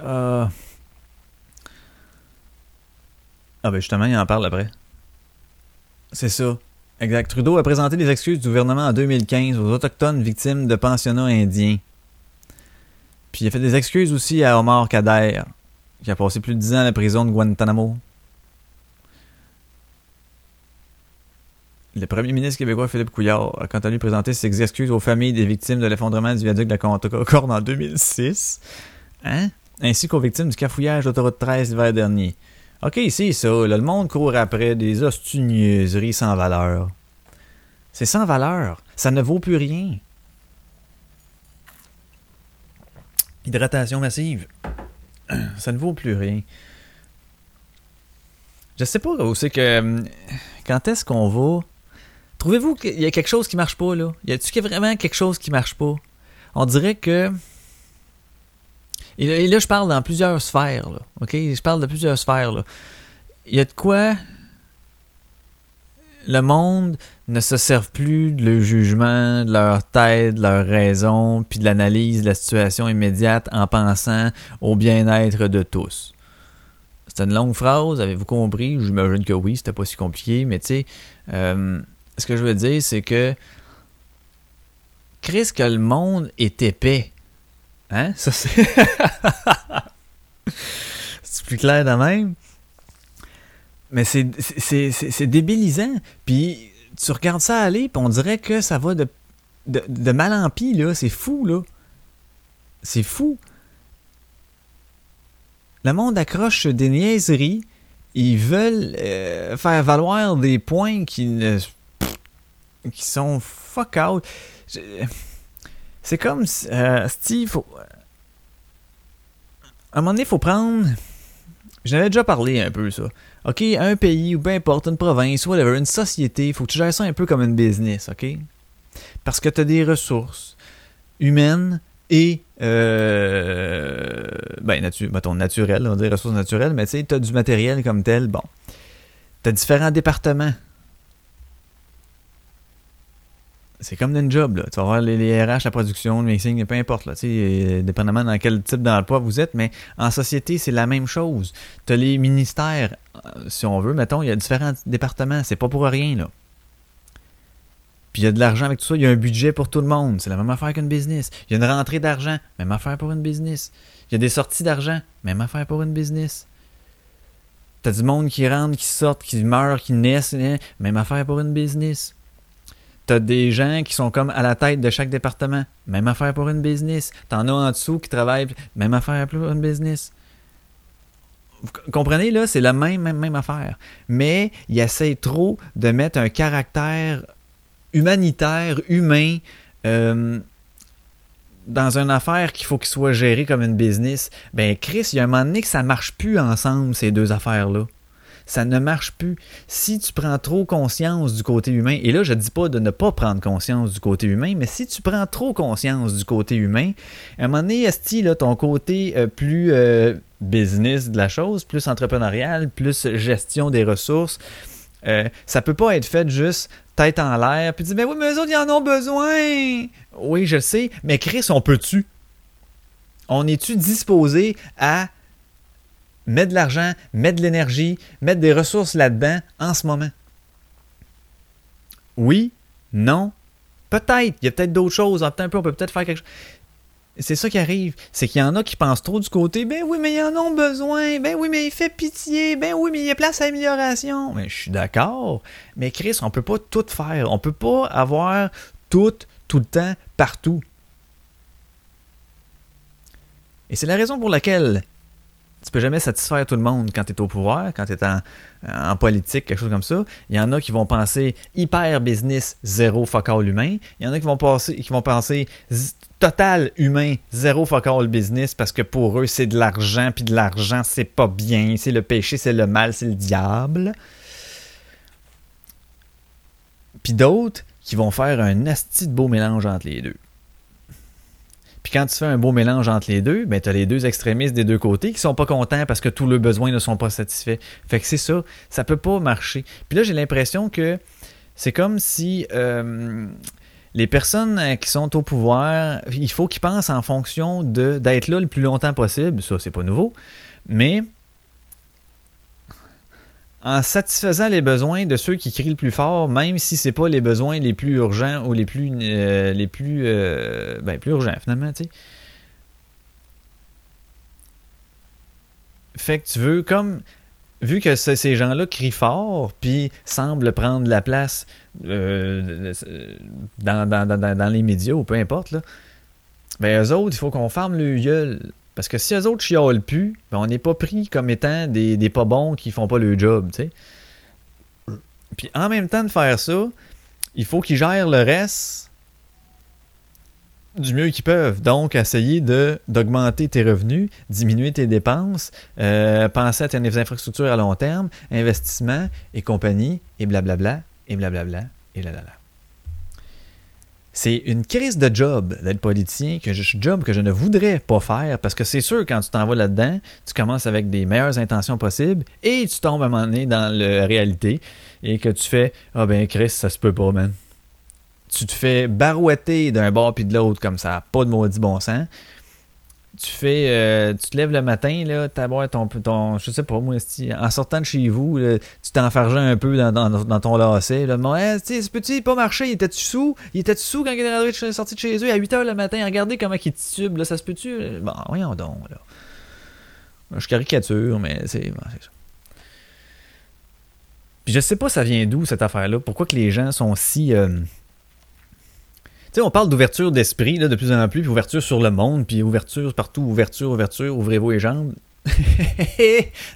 ah. ah, ben justement, il en parle après. C'est ça. Exact. Trudeau a présenté les excuses du gouvernement en 2015 aux Autochtones victimes de pensionnats indiens. Puis il a fait des excuses aussi à Omar Kader, qui a passé plus de 10 ans à la prison de Guantanamo. Le premier ministre québécois Philippe Couillard a quant à lui présenté ses excuses aux familles des victimes de l'effondrement du viaduc de la Concorde en 2006, hein? ainsi qu'aux victimes du cafouillage d'autoroute 13 l'hiver dernier. Ok, c'est ça, le monde court après des ostunieuseries sans valeur. C'est sans valeur, ça ne vaut plus rien. Hydratation massive, ça ne vaut plus rien. Je sais pas où c'est que. Hum, quand est-ce qu'on va? Trouvez-vous qu'il y a quelque chose qui marche pas, là? Y a-t-il vraiment quelque chose qui marche pas? On dirait que. Et là, je parle dans plusieurs sphères, là. OK? Je parle de plusieurs sphères, là. Il y a de quoi. Le monde ne se servent plus de leur jugement, de leur tête, de leur raison, puis de l'analyse de la situation immédiate en pensant au bien-être de tous. C'est une longue phrase, avez-vous compris? J'imagine que oui, c'était pas si compliqué, mais tu sais, euh, ce que je veux dire, c'est que Chris, que le monde est épais. Hein? Ça, c'est. c'est plus clair de même. Mais c'est, débilisant. Puis tu regardes ça aller, puis on dirait que ça va de, mal en pis, là. C'est fou, là. C'est fou. Le monde accroche des niaiseries. Ils veulent euh, faire valoir des points qui, qui sont fuck out. C'est comme euh, Steve. À un moment donné, faut prendre. J'en avais déjà parlé un peu, ça. OK, un pays ou peu importe, une province, whatever, une société, il faut que tu gères ça un peu comme une business, OK? Parce que tu as des ressources humaines et euh, ben, naturelles, on dit ressources naturelles, mais tu sais, tu as du matériel comme tel. Bon. Tu as différents départements c'est comme une job. Là. Tu vas voir les, RH, la production, le mixing, peu importe, là, euh, dépendamment dans quel type d'emploi vous êtes, mais en société, c'est la même chose. Tu as les ministères, euh, si on veut, mettons, il y a différents départements, c'est pas pour rien. là. Puis il y a de l'argent avec tout ça, il y a un budget pour tout le monde, c'est la même affaire qu'une business. Il y a une rentrée d'argent, même affaire pour une business. Il y a des sorties d'argent, même affaire pour une business. T'as du monde qui rentre, qui sort, qui meurt, qui naissent, hein, même affaire pour une business. T'as des gens qui sont comme à la tête de chaque département. Même affaire pour une business. T'en as en dessous qui travaillent. Même affaire pour une business. Vous comprenez, là, c'est la même, même, même affaire. Mais il essaie trop de mettre un caractère humanitaire, humain, euh, dans une affaire qu'il faut qu'il soit géré comme une business. Ben, Chris, il y a un moment donné que ça marche plus ensemble, ces deux affaires-là ça ne marche plus. Si tu prends trop conscience du côté humain, et là je ne dis pas de ne pas prendre conscience du côté humain, mais si tu prends trop conscience du côté humain, à un moment donné, Esti, ton côté euh, plus euh, business de la chose, plus entrepreneurial, plus gestion des ressources, euh, ça peut pas être fait juste tête en l'air, puis dire, ben oui, mais eux autres, ils en ont besoin. Oui, je sais, mais Chris, on peut-tu? On est-tu disposé à mettre de l'argent, mettre de l'énergie, mettre des ressources là-dedans en ce moment? Oui, non, peut-être. Il y a peut-être d'autres choses. un peu, on peut peut-être faire quelque chose. C'est ça qui arrive. C'est qu'il y en a qui pensent trop du côté, ben oui, mais ils en ont besoin. Ben oui, mais il fait pitié. Ben oui, mais il y a place à amélioration. Mais je suis d'accord. Mais Chris, on peut pas tout faire. On peut pas avoir tout, tout le temps, partout. Et c'est la raison pour laquelle tu peux jamais satisfaire tout le monde quand tu es au pouvoir, quand tu es en, politique, quelque chose comme ça. Il y en a qui vont penser hyper business, zéro focal humain. Il y en a qui vont, penser, qui vont penser total humain, zéro focal business parce que pour eux, c'est de l'argent, puis de l'argent, c'est pas bien. C'est le péché, c'est le mal, c'est le diable. Puis d'autres qui vont faire un asti de beau mélange entre les deux. Puis quand tu fais un beau mélange entre les deux, ben tu as les deux extrémistes des deux côtés qui sont pas contents parce que tous leurs besoins ne sont pas satisfaits. Fait que c'est ça, ça peut pas marcher. Puis là, j'ai l'impression que c'est comme si euh, les personnes euh, qui sont au pouvoir, il faut qu'ils pensent en fonction de d'être là le plus longtemps possible. Ça, c'est pas nouveau. Mais en satisfaisant les besoins de ceux qui crient le plus fort, même si c'est pas les besoins les plus urgents ou les plus euh, les plus euh, ben, plus urgents finalement, tu sais. Fait que tu veux comme vu que ces gens-là crient fort puis semblent prendre la place euh, dans, dans, les médias ou peu importe là, ben eux autres, il faut qu'on ferme le gueule parce que si eux autres chiolent plus, ben on n'est pas pris comme étant des, des, pas bons qui font pas le job, tu sais. Puis en même temps de faire ça, il faut qu'ils gèrent le reste du mieux qu'ils peuvent. Donc, essayer d'augmenter tes revenus, diminuer tes dépenses, euh, penser à tes infrastructures à long terme, investissement et compagnie, et blablabla, et blablabla, et là. C'est une crise de job d'être politicien, que je, job que je ne voudrais pas faire, parce que c'est sûr, quand tu t'en vas là-dedans, tu commences avec des meilleures intentions possibles et tu tombes à un moment donné dans la réalité et que tu fais Ah ben Chris, ça se peut pas, man. Tu te fais barouetter d'un bord puis de l'autre comme ça, pas de maudit bon sens tu fais euh, tu te lèves le matin là t'as ton ton je sais pas moi en sortant de chez vous tu t'enfargeais un peu dans, dans, ton lacet là bon hey, ce petit pas marché il était-tu sous? Il était-tu sous quand il est sorti de chez eux à 8h le matin? Regardez comment il tube là ça se peut-tu? Bon voyons donc là. Je caricature mais c'est bon, ça. Puis je sais pas ça vient d'où cette affaire là pourquoi que les gens sont si euh, tu sais, on parle d'ouverture d'esprit de plus en plus, puis ouverture sur le monde, puis ouverture partout, ouverture, ouverture, ouvrez-vous les jambes.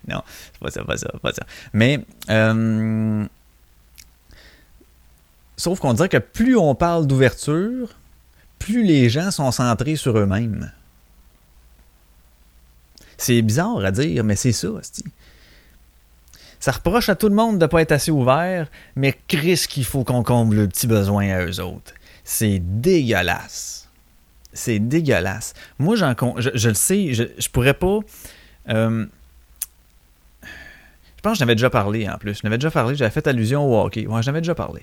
non, c'est pas ça, pas ça, pas ça. Mais, euh, sauf qu'on dirait que plus on parle d'ouverture, plus les gens sont centrés sur eux-mêmes. C'est bizarre à dire, mais c'est ça, Ça reproche à tout le monde de ne pas être assez ouvert, mais Chris qu'il faut qu'on comble le petit besoin à eux autres. C'est dégueulasse. C'est dégueulasse. Moi, j'en je, le sais, je, je pourrais pas. Euh, je pense que je n'avais déjà parlé en plus. Je n'avais déjà parlé, j'avais fait allusion au hockey. Ouais, j'en avais déjà parlé.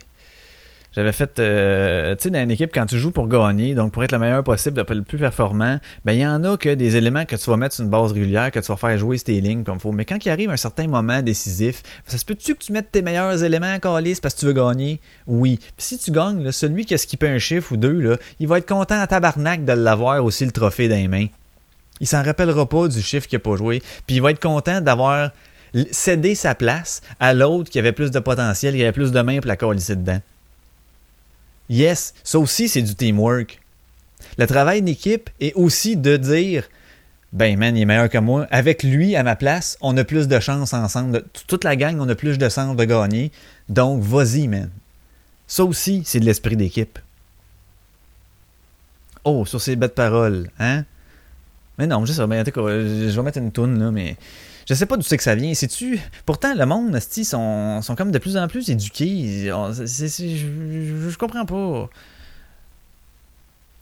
J'avais fait, euh, tu sais, dans une équipe, quand tu joues pour gagner, donc pour être le meilleur possible, le plus performant, ben il y en a que des éléments que tu vas mettre sur une base régulière, que tu vas faire jouer tes lignes comme il faut. Mais quand il arrive un certain moment décisif, ça se peut-tu que tu mettes tes meilleurs éléments en calice parce que tu veux gagner? Oui. Puis si tu gagnes, celui qui a skippé un chiffre ou deux, là, il va être content à tabarnak de l'avoir aussi le trophée dans les mains. Il s'en rappellera pas du chiffre qu'il n'a pas joué. Puis il va être content d'avoir cédé sa place à l'autre qui avait plus de potentiel, qui avait plus de mains pour la calisser dedans. Yes, ça aussi, c'est du teamwork. Le travail d'équipe est aussi de dire ben man, il est meilleur que moi. Avec lui à ma place, on a plus de chances ensemble. Toute la gang, on a plus de chances de gagner. Donc, vas-y, man. Ça aussi, c'est de l'esprit d'équipe. Oh, sur ces bêtes paroles, hein? Mais non, sais, ben, je vais mettre une toune, là, mais je sais pas d'où c'est que ça vient. C'est-tu. Pourtant, le monde, ils sont, sont comme de plus en plus éduqués. je, comprends pas.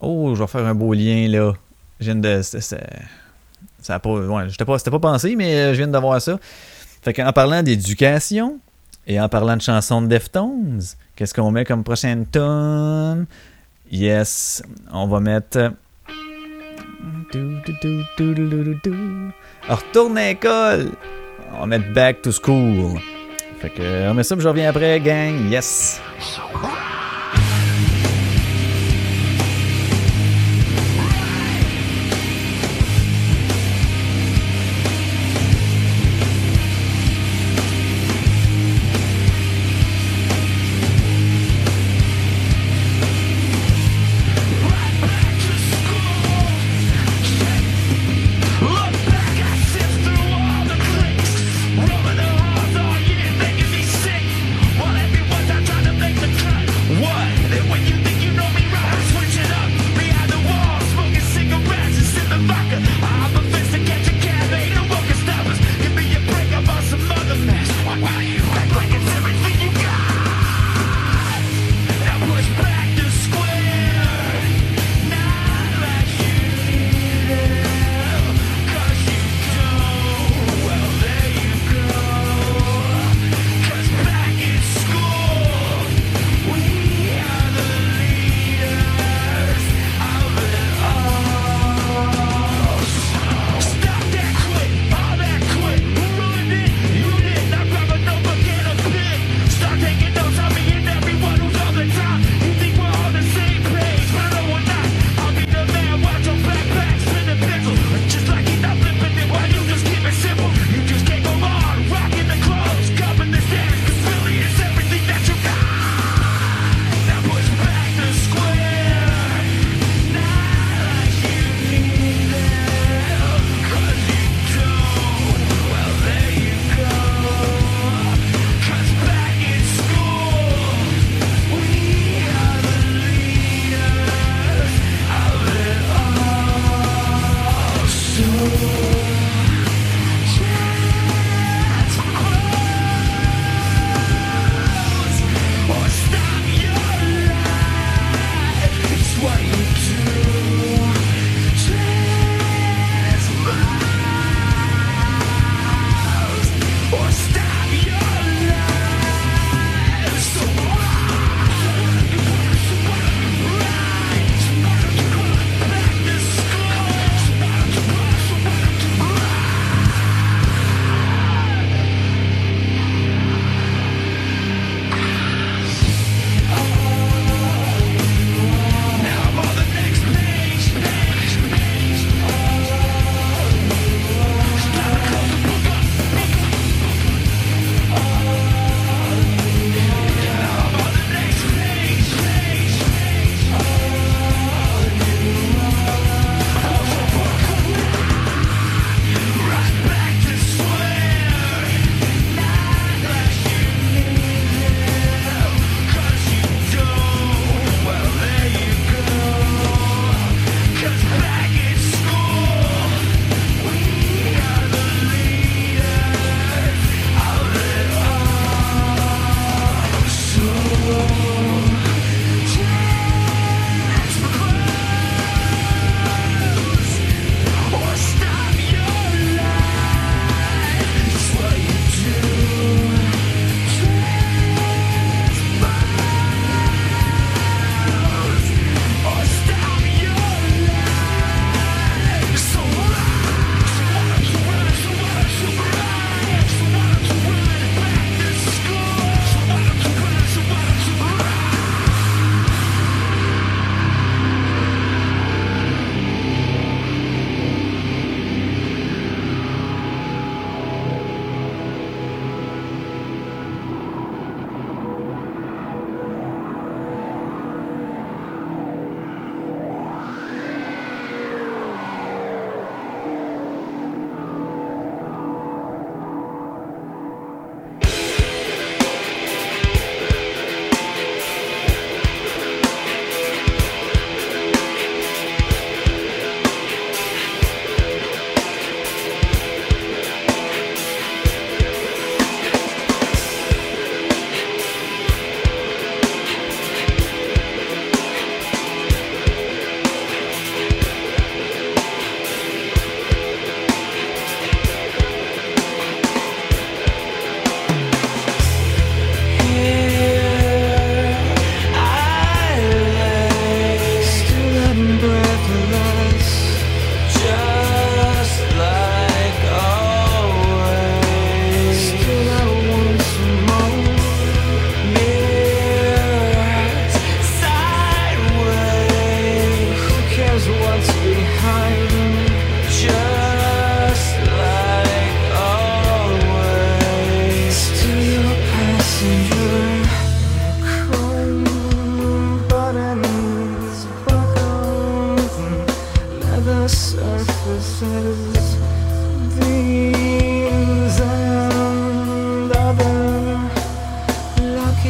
Oh, je vais faire un beau lien là. Je viens de. Ça a pas. Ouais, j'étais pas, pas pensé, mais euh, je viens de voir ça. Fait qu'en parlant d'éducation et en parlant de chansons de Deftones, qu'est-ce qu'on met comme prochaine tonne? Yes, on va mettre. Retourne à l'école. On mettre back to school. Fait que on met ça, je reviens après, gang. Yes.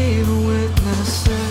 De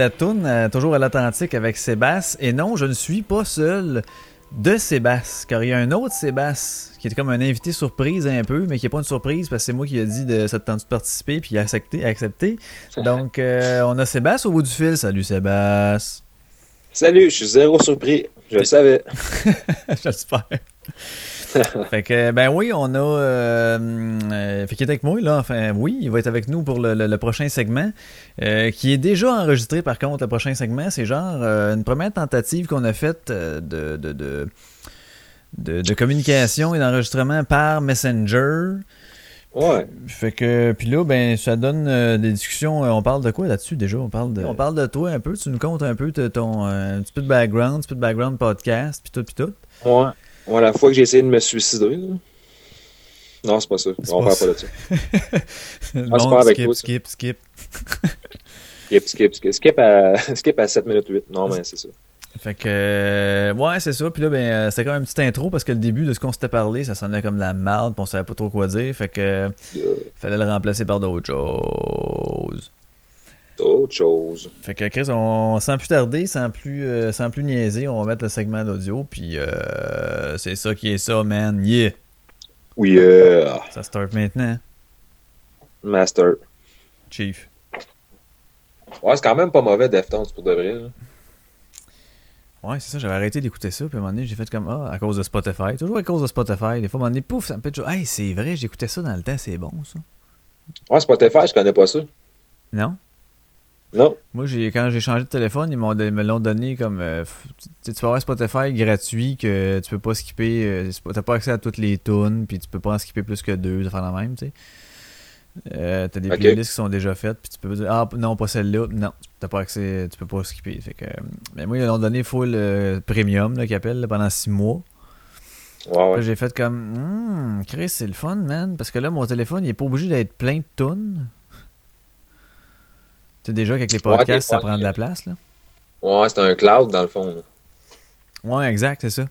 la toune, euh, toujours à l'Atlantique avec Sébastien. Et non, je ne suis pas seul de Sébastien, car il y a un autre Sébastien qui était comme un invité surprise un peu, mais qui n'est pas une surprise parce que c'est moi qui ai dit de cette de participer puis il a accepté. accepté. Donc, euh, on a Sébastien au bout du fil. Salut Sébastien. Salut, je suis zéro surpris. Je le savais. J'espère. fait que, ben oui, on a. Euh, euh, fait qu'il est avec moi, là. Enfin, oui, il va être avec nous pour le, prochain segment, euh, qui est déjà enregistré, par contre, le prochain segment. C'est genre une première tentative qu'on a faite de, de, de, communication et d'enregistrement par Messenger. Ouais. Fait que, puis là, ben, ça donne euh, des discussions. on parle de quoi là-dessus déjà? On parle de, on parle de toi un peu. Tu nous comptes un peu de ton, euh, un petit peu de background, un petit peu de background podcast, puis tout, puis tout. Ouais. Ouais, la fois que j'ai essayé de me suicider. là. Non, c'est pas ça. On parle pas de ça. Ah, monde pas avec skip, toi, ça. skip, skip. Skip, skip, skip. Skip à, skip à 7 minutes 8. Non, mais c'est ça. Fait que, euh, ouais, c'est ça. Puis là, ben, euh, c'était quand même une petite intro parce que le début de ce qu'on s'était parlé, ça sonnait comme de la merde, puis on savait pas trop quoi dire. Fait que, Euh, fallait le remplacer par d'autres choses. Autre chose. Fait que, Chris, on, sans plus tarder, sans plus, euh, sans plus niaiser, on va mettre le segment d'audio, puis euh, c'est ça qui est ça, man. Yeah! Oui, euh, Ça start maintenant, Master. Chief. Ouais, c'est quand même pas mauvais Deftones pour de vrai. là. Ouais, c'est ça, j'avais arrêté d'écouter ça, puis à un moment donné, j'ai fait comme, ah, à cause de Spotify. Toujours à cause de Spotify. Des fois, à un moment donné, pouf, ça me fait toujours, hey, c'est vrai, j'écoutais ça dans le temps, c'est bon, ça. Ouais, Spotify, je connais pas ça. Non? Non. Moi, j'ai quand j'ai changé de téléphone, ils me l'ont donné comme euh, tu peux avoir Spotify gratuit que tu peux pas skipper, euh, t'as pas accès à toutes les tunes, puis tu peux pas en skipper plus que deux, de faire la même, tu sais. Euh, t'as des playlists qui sont déjà faites, puis tu peux dire ah non pas celle-là, non, t'as pas accès, tu peux pas skipper. Fait que, euh, mais moi ils l'ont donné full premium là qu'ils appellent là, pendant six mois. Ouais, j'ai fait comme hmm, Chris c'est le fun man, parce que là mon téléphone il est pas obligé d'être plein de tunes. Tu sais déjà qu'avec les podcasts ça prend de la place là. Ouais, c'est un cloud dans le fond. là. Ouais, exact, c'est ça.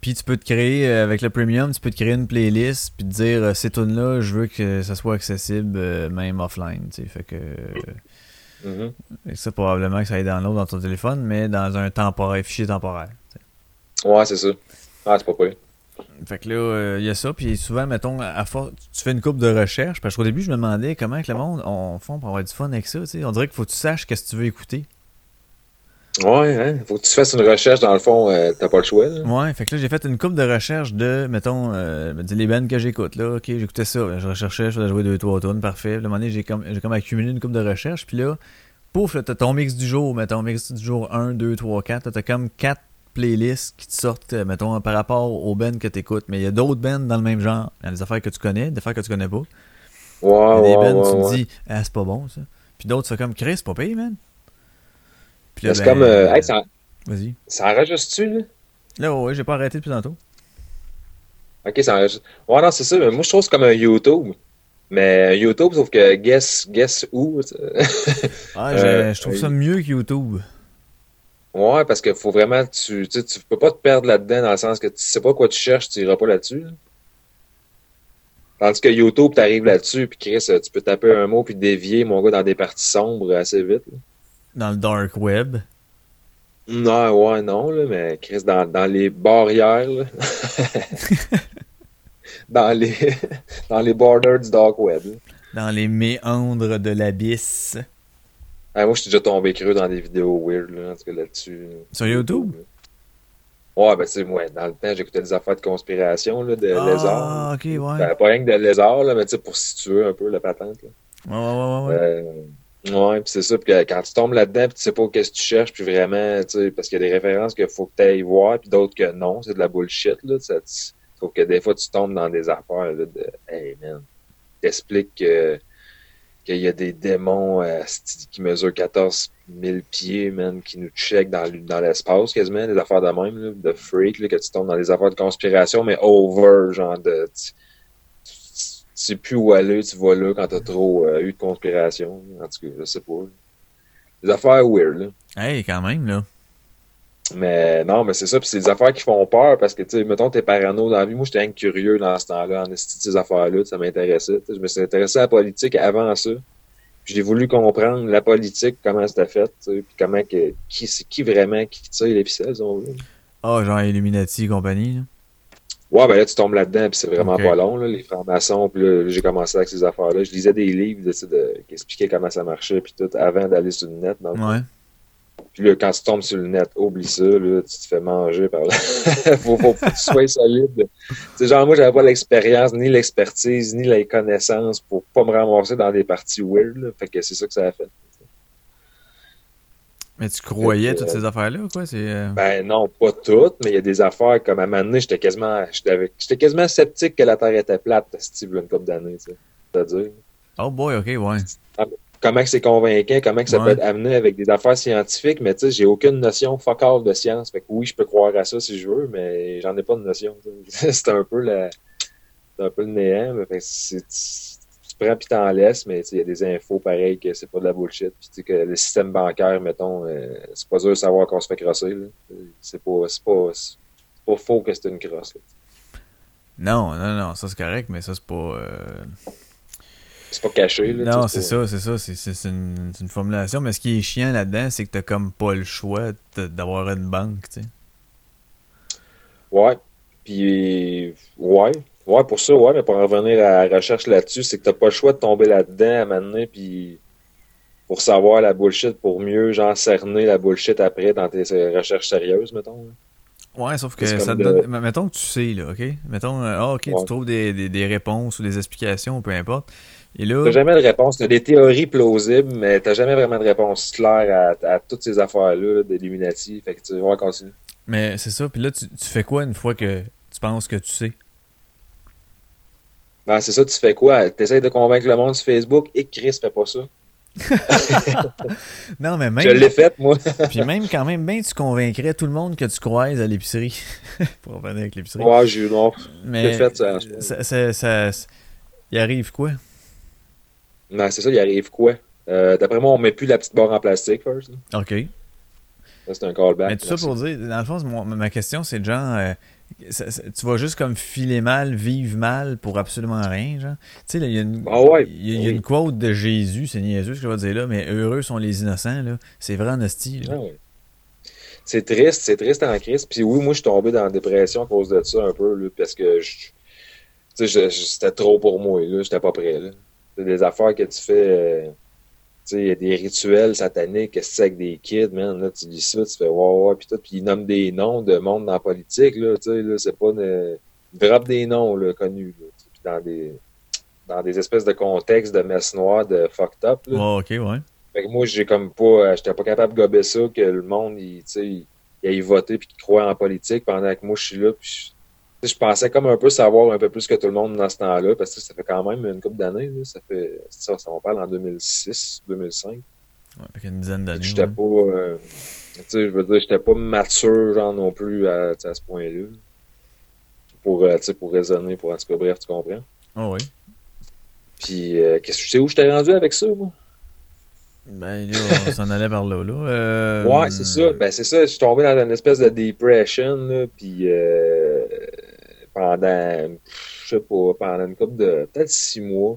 Puis tu peux te créer, euh, avec le premium, tu peux te créer une playlist, puis te dire, euh, ces tunes-là, je veux que ça soit accessible euh, même offline, tu sais. Fait que. Et ça, probablement que ça aille download dans ton téléphone, mais dans un temporaire, fichier temporaire. Ouais, c'est ça. Ah, c'est pas pire. Fait que là, euh, il y a ça, puis souvent, mettons, à force, tu fais une coupe de recherche, parce qu'au début, je me demandais comment que le monde, on font pour avoir du fun avec ça, tu sais. On dirait qu'il faut que tu saches qu'est-ce que tu veux écouter. Ouais, hein. Faut que tu fasses une recherche, dans le fond, euh, t'as pas le choix. Là. Ouais, fait que là, j'ai fait une coupe de recherche de, mettons, euh, les bands que j'écoute, là. Ok, j'écoutais ça. Je recherchais, je faisais jouer deux, trois tunes, parfait. Puis, à un moment donné, j'ai comme, comme accumulé une coupe de recherche, puis là, pouf, t'as ton mix du jour, mettons, mix du jour 1, 2, 3, 4. Là, t'as comme quatre playlists qui te sortent, euh, mettons, par rapport aux bands que t'écoutes. Mais il y a d'autres bands dans le même genre. Il y a des affaires que tu connais, des affaires que tu connais pas. Il y Ouais, a ouais, des bands, ouais, tu te ouais. dis, ah, c'est pas bon, ça. Puis d'autres, c'est comme, Chris, c'est pas payé, man. Puis C'est comme. euh, hey, ça, Vas-y. ça enregistre-tu, là? Là, ouais, j'ai pas arrêté depuis tantôt. Ok, ça enregistre. Ouais, non, c'est ça. Mais moi, je trouve c'est comme un YouTube. Mais YouTube, sauf que guess, guess où? tu sais. Ah, je, Euh, je trouve ça mieux que YouTube. Ouais, parce qu'il faut vraiment. Tu, tu tu peux pas te perdre là-dedans dans le sens que tu sais pas quoi tu cherches, tu iras pas là-dessus. là. Tandis que YouTube, t'arrives là-dessus, puis Chris, tu peux taper un mot puis dévier, mon gars, dans des parties sombres assez vite. là. Dans le dark web? Non, ouais, non, là, mais Chris, dans, dans les barrières, là. dans les dans les borders du dark web. Dans les méandres de l'abysse. Ah, moi, je suis déjà tombé creux dans des vidéos weird, là, en tout cas, là-dessus. Sur YouTube? Ouais, ben, tu sais, moi, dans le temps, j'écoutais des affaires de conspiration, là, de lézards. Ah, ok, ouais. Ben, pas rien que de lézards, là, mais tu sais, pour situer un peu la patente, là. Ouais, ouais, ouais, ouais. Euh, ouais, puis c'est ça, puis quand tu tombes là-dedans, puis tu sais pas qu'est-ce que tu cherches, puis vraiment, tu sais, parce qu'il y a des références qu'il faut que tu ailles voir, puis d'autres que non, c'est de la bullshit, là, ça, sauf que des fois, tu tombes dans des affaires, là, de, hey, man, t'expliques que qu'il y a des démons euh, qui mesurent 14 000 pieds, man, qui nous checkent dans, l'espace, quasiment, des affaires de même, là, de freak, là, que tu tombes dans des affaires de conspiration, mais over, genre de... Tu, sais plus où aller, tu vas là quand t'as trop euh, eu de conspiration. En tout cas, je sais pas. Des affaires weird, là. Hey, quand même, là. Mais non, mais c'est ça, puis c'est des affaires qui font peur parce que, tu sais, mettons, t'es parano dans la vie. Moi, j'étais curieux dans ce temps-là, en esti de ces affaires-là, ça m'intéressait. Je me suis intéressé à la politique avant ça. J'ai voulu comprendre la politique, comment c'était fait, puis comment que, qui, c'est qui vraiment qui tire les ficelles, on veut. Ah, genre Illuminati et compagnie, là? Ouais, ben là, tu tombes là-dedans, puis c'est vraiment pas long, là, les francs-maçons, puis là, j'ai commencé avec ces affaires-là. Je lisais des livres de, de- qui expliquaient comment ça marchait, puis tout, avant d'aller sur le net. Donc, Ouais. Puis là, quand tu tombes sur le net, oublie ça, là, tu te fais manger par là. faut, faut, que tu sois solide. Tu sais, genre, moi, j'avais pas l'expérience, ni l'expertise, ni les connaissances pour pas me ramasser dans des parties weird, là. Fait que c'est ça que ça a fait. Mais tu croyais toutes ces affaires-là, quoi? C'est. euh, Ben non, pas toutes, mais il y a des affaires comme à un moment donné, j'étais quasiment, j'étais quasiment sceptique que la Terre était plate, Steve, une couple d'années, tu sais. C'est-à-dire, Oh boy, ok, ouais. Comment que c'est convaincant, comment que ça Ouais. peut être amené avec des affaires scientifiques, mais tu sais, j'ai aucune notion fuck all de science. Fait que oui, je peux croire à ça si je veux, mais j'en ai pas de notion. c'est un peu la, c'est un peu le néant, mais fait que tu, prends puis t'en laisses, mais il y a des infos pareilles que c'est pas de la bullshit. Puis tu sais que le système bancaire, mettons, euh, c'est pas dur de savoir qu'on se fait crosser. C'est pas, c'est pas, c'est pas faux que c'est une crosse, là. Non, non, non, ça c'est correct, mais ça c'est pas. euh, C'est pas caché, là. Non, c'est ça, c'est ça. C'est, une, formulation. Mais ce qui est chiant là-dedans, c'est que t'as comme pas le choix d'avoir une banque, tu sais. Ouais. Puis, ouais. Ouais, pour ça, ouais, mais pour en revenir à la recherche là-dessus, c'est que t'as pas le choix de tomber là-dedans à donné, puis pour savoir la bullshit, pour mieux, genre, cerner la bullshit après dans tes recherches sérieuses, mettons. là. Ouais, sauf que ça te de- donne. Mettons que tu sais, là, OK? Mettons, euh, ah, OK, Ouais. tu trouves des, des, des réponses ou des explications, peu importe. Et là. T'as jamais de réponse. T'as des théories plausibles, mais t'as jamais vraiment de réponse claire à, à toutes ces affaires-là là, d'Illuminati. Fait que tu vas continuer. Mais c'est ça. Puis là, tu, tu fais quoi une fois que tu penses que tu sais? Ben, c'est ça, tu fais quoi? T'essayes de convaincre le monde sur Facebook et Chris fait pas ça. Non, mais même. Je l'ai fait, moi. Puis même quand même, ben, tu convaincrais tout le monde que tu croises à l'épicerie. Pour revenir avec l'épicerie. ouais, j'ai eu non. mais fait ça, ça- ça- Il arrive quoi? Ben, c'est ça, il arrive quoi? Euh, D'après moi, on met plus la petite barre en plastique, first. là. OK. Ça, c'est un callback. Mais tout ça pour dire, dans le fond, mon- ma question, c'est de genre, euh, ça- ça- tu vas juste comme filer mal, vivre mal pour absolument rien, genre. Tu sais, il y a une, Ah ouais, y a- y une quote de Jésus, c'est niaiseux ce que je vais dire là, mais heureux sont les innocents, là. C'est vrai en. Ah ouais. C'est triste, c'est triste en crise. Puis oui, moi, je suis tombé dans la dépression à cause de ça un peu, là, parce que je- je- c'était trop pour moi, là. J'étais pas prêt, là. C'est des affaires que tu fais, euh, tu sais, il y a des rituels sataniques, qu'est-ce que c'est avec des kids, man, là, tu dis ça, tu fais ouais, ouais, puis tout, puis ils nomment des noms de monde dans la politique, là, tu sais, là, c'est pas une... Ils drapent des noms, là, connus, là, puis dans des dans des espèces de contextes de messe noire, de fucked up, là. Ouais, ok, ouais. Fait que moi, j'ai comme pas, euh, j'étais pas capable de gober ça, que le monde, il, tu sais, il, il aille voter puis qu'il croit en politique pendant que moi, je suis là. Puis je, pensais comme un peu savoir un peu plus que tout le monde dans ce temps-là, parce que ça fait quand même une couple d'années. Ça fait, ça, ça on parle en 2006, 2005. Ouais, une dizaine d'années. J'étais ouais. pas, euh, je veux dire, j'étais pas mature, genre, non plus, à, ce point-là. Pour, euh, pour raisonner, pour, en tout cas, bref, tu comprends. Ah oui. Puis, euh, qu'est-ce que tu sais où je t'ai rendu avec ça, moi? Ben là, on s'en allait par là, là. Euh, Ouais, c'est ça. Ben, c'est ça. Je suis tombé dans une espèce de depression, là, puis euh, pendant, je sais pas, pendant une couple de, peut-être six mois,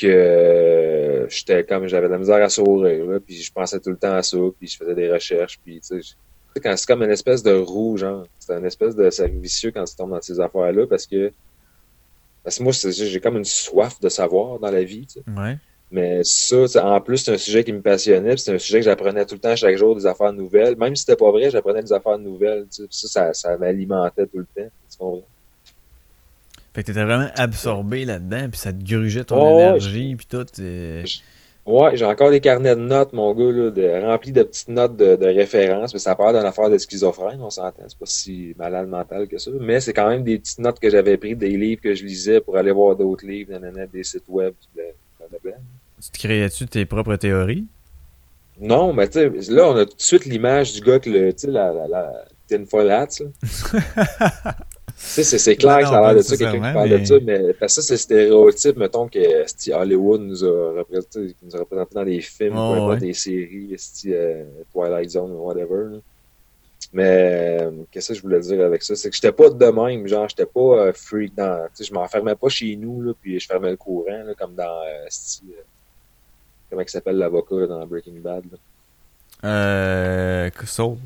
que j'étais comme, j'avais de la misère à sourire, là, puis je pensais tout le temps à ça, puis je faisais des recherches, puis tu sais, quand c'est comme une espèce de roue, genre, c'est une espèce de cercle vicieux quand tu tombes dans ces affaires-là, parce que, parce que moi, c'est- j'ai comme une soif de savoir dans la vie, tu sais. Ouais. Mais ça, c'est- en plus, c'est un sujet qui me passionnait. C'est un sujet que j'apprenais tout le temps, chaque jour, des affaires nouvelles. Même si c'était pas vrai, j'apprenais des affaires nouvelles. tu sais. Ça, ça, ça m'alimentait tout le temps. Tu comprends? Fait que t'étais vraiment absorbé là-dedans, puis ça te grugeait ton ouais, énergie, puis tout. et- Ouais, j'ai encore des carnets de notes, mon gars, là, de, remplis de petites notes de, de référence. Mais ça part d'une affaire de schizophrène, on s'entend. C'est pas si malade mental que ça. Mais c'est quand même des petites notes que j'avais prises, des livres que je lisais pour aller voir d'autres livres, nanana, des sites web, blablabla. Tu te créais-tu tes propres théories? Non, mais tu sais, là, on a tout de suite l'image du gars que le, tu sais, la, la, la tinfoil hat, là. Sais, c'est, c'est clair Non, que ça a l'air de ça, quelqu'un qui parle mais- de ça, mais parce que ça, c'est le stéréotype, mettons, que Hollywood nous a représenté, nous a représenté dans des films, Oh, importe, ouais. des séries, euh, Twilight Zone ou whatever. là. Mais euh, qu'est-ce que je voulais dire avec ça? C'est que j'étais pas de même, genre, j'étais pas euh, freak dans. Tu sais, je m'enfermais pas chez nous, là, puis je fermais le courant, là, comme dans euh, euh, comment il s'appelle l'avocat dans Breaking Bad. Là? Euh. Soul.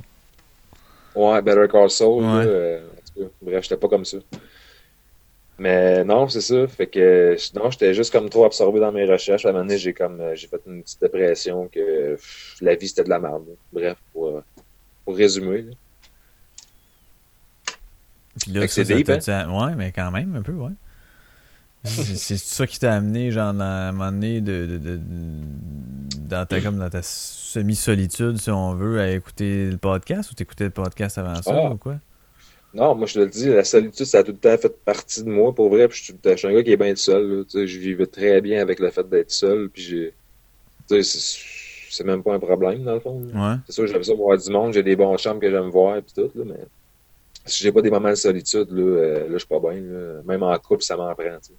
Ouais, Better Call Saul. là, Ouais. En tout cas, bref, j'étais pas comme ça. Mais non, c'est ça. Fait que non, j'étais juste comme trop absorbé dans mes recherches. À un moment donné, j'ai comme euh, j'ai fait une petite dépression que pff, la vie c'était de la merde. là. Bref, pour, euh, pour résumer. là. Puis là, c'est deep, hein? Ouais, mais quand même, un peu, ouais. C'est c'est ça qui t'a amené, genre, à un moment donné, de, de, de, dans ta, comme dans ta semi-solitude, si on veut, à écouter le podcast ou t'écoutais le podcast avant ça Ah. ou quoi? Non, moi je te le dis, la solitude, ça a tout le temps fait partie de moi, pour vrai. Puis je suis, je un gars qui est bien seul. Là, tu sais, je vivais très bien avec le fait d'être seul. Puis j'ai. tu sais, c'est- même pas un problème, dans le fond. Ouais. C'est sûr, j'aime ça voir du monde, j'ai des bons chambres que j'aime voir et tout, là, mais si j'ai pas des moments de solitude, là, euh, là je suis pas bien. là. Même en couple, ça m'en prend. tu sais.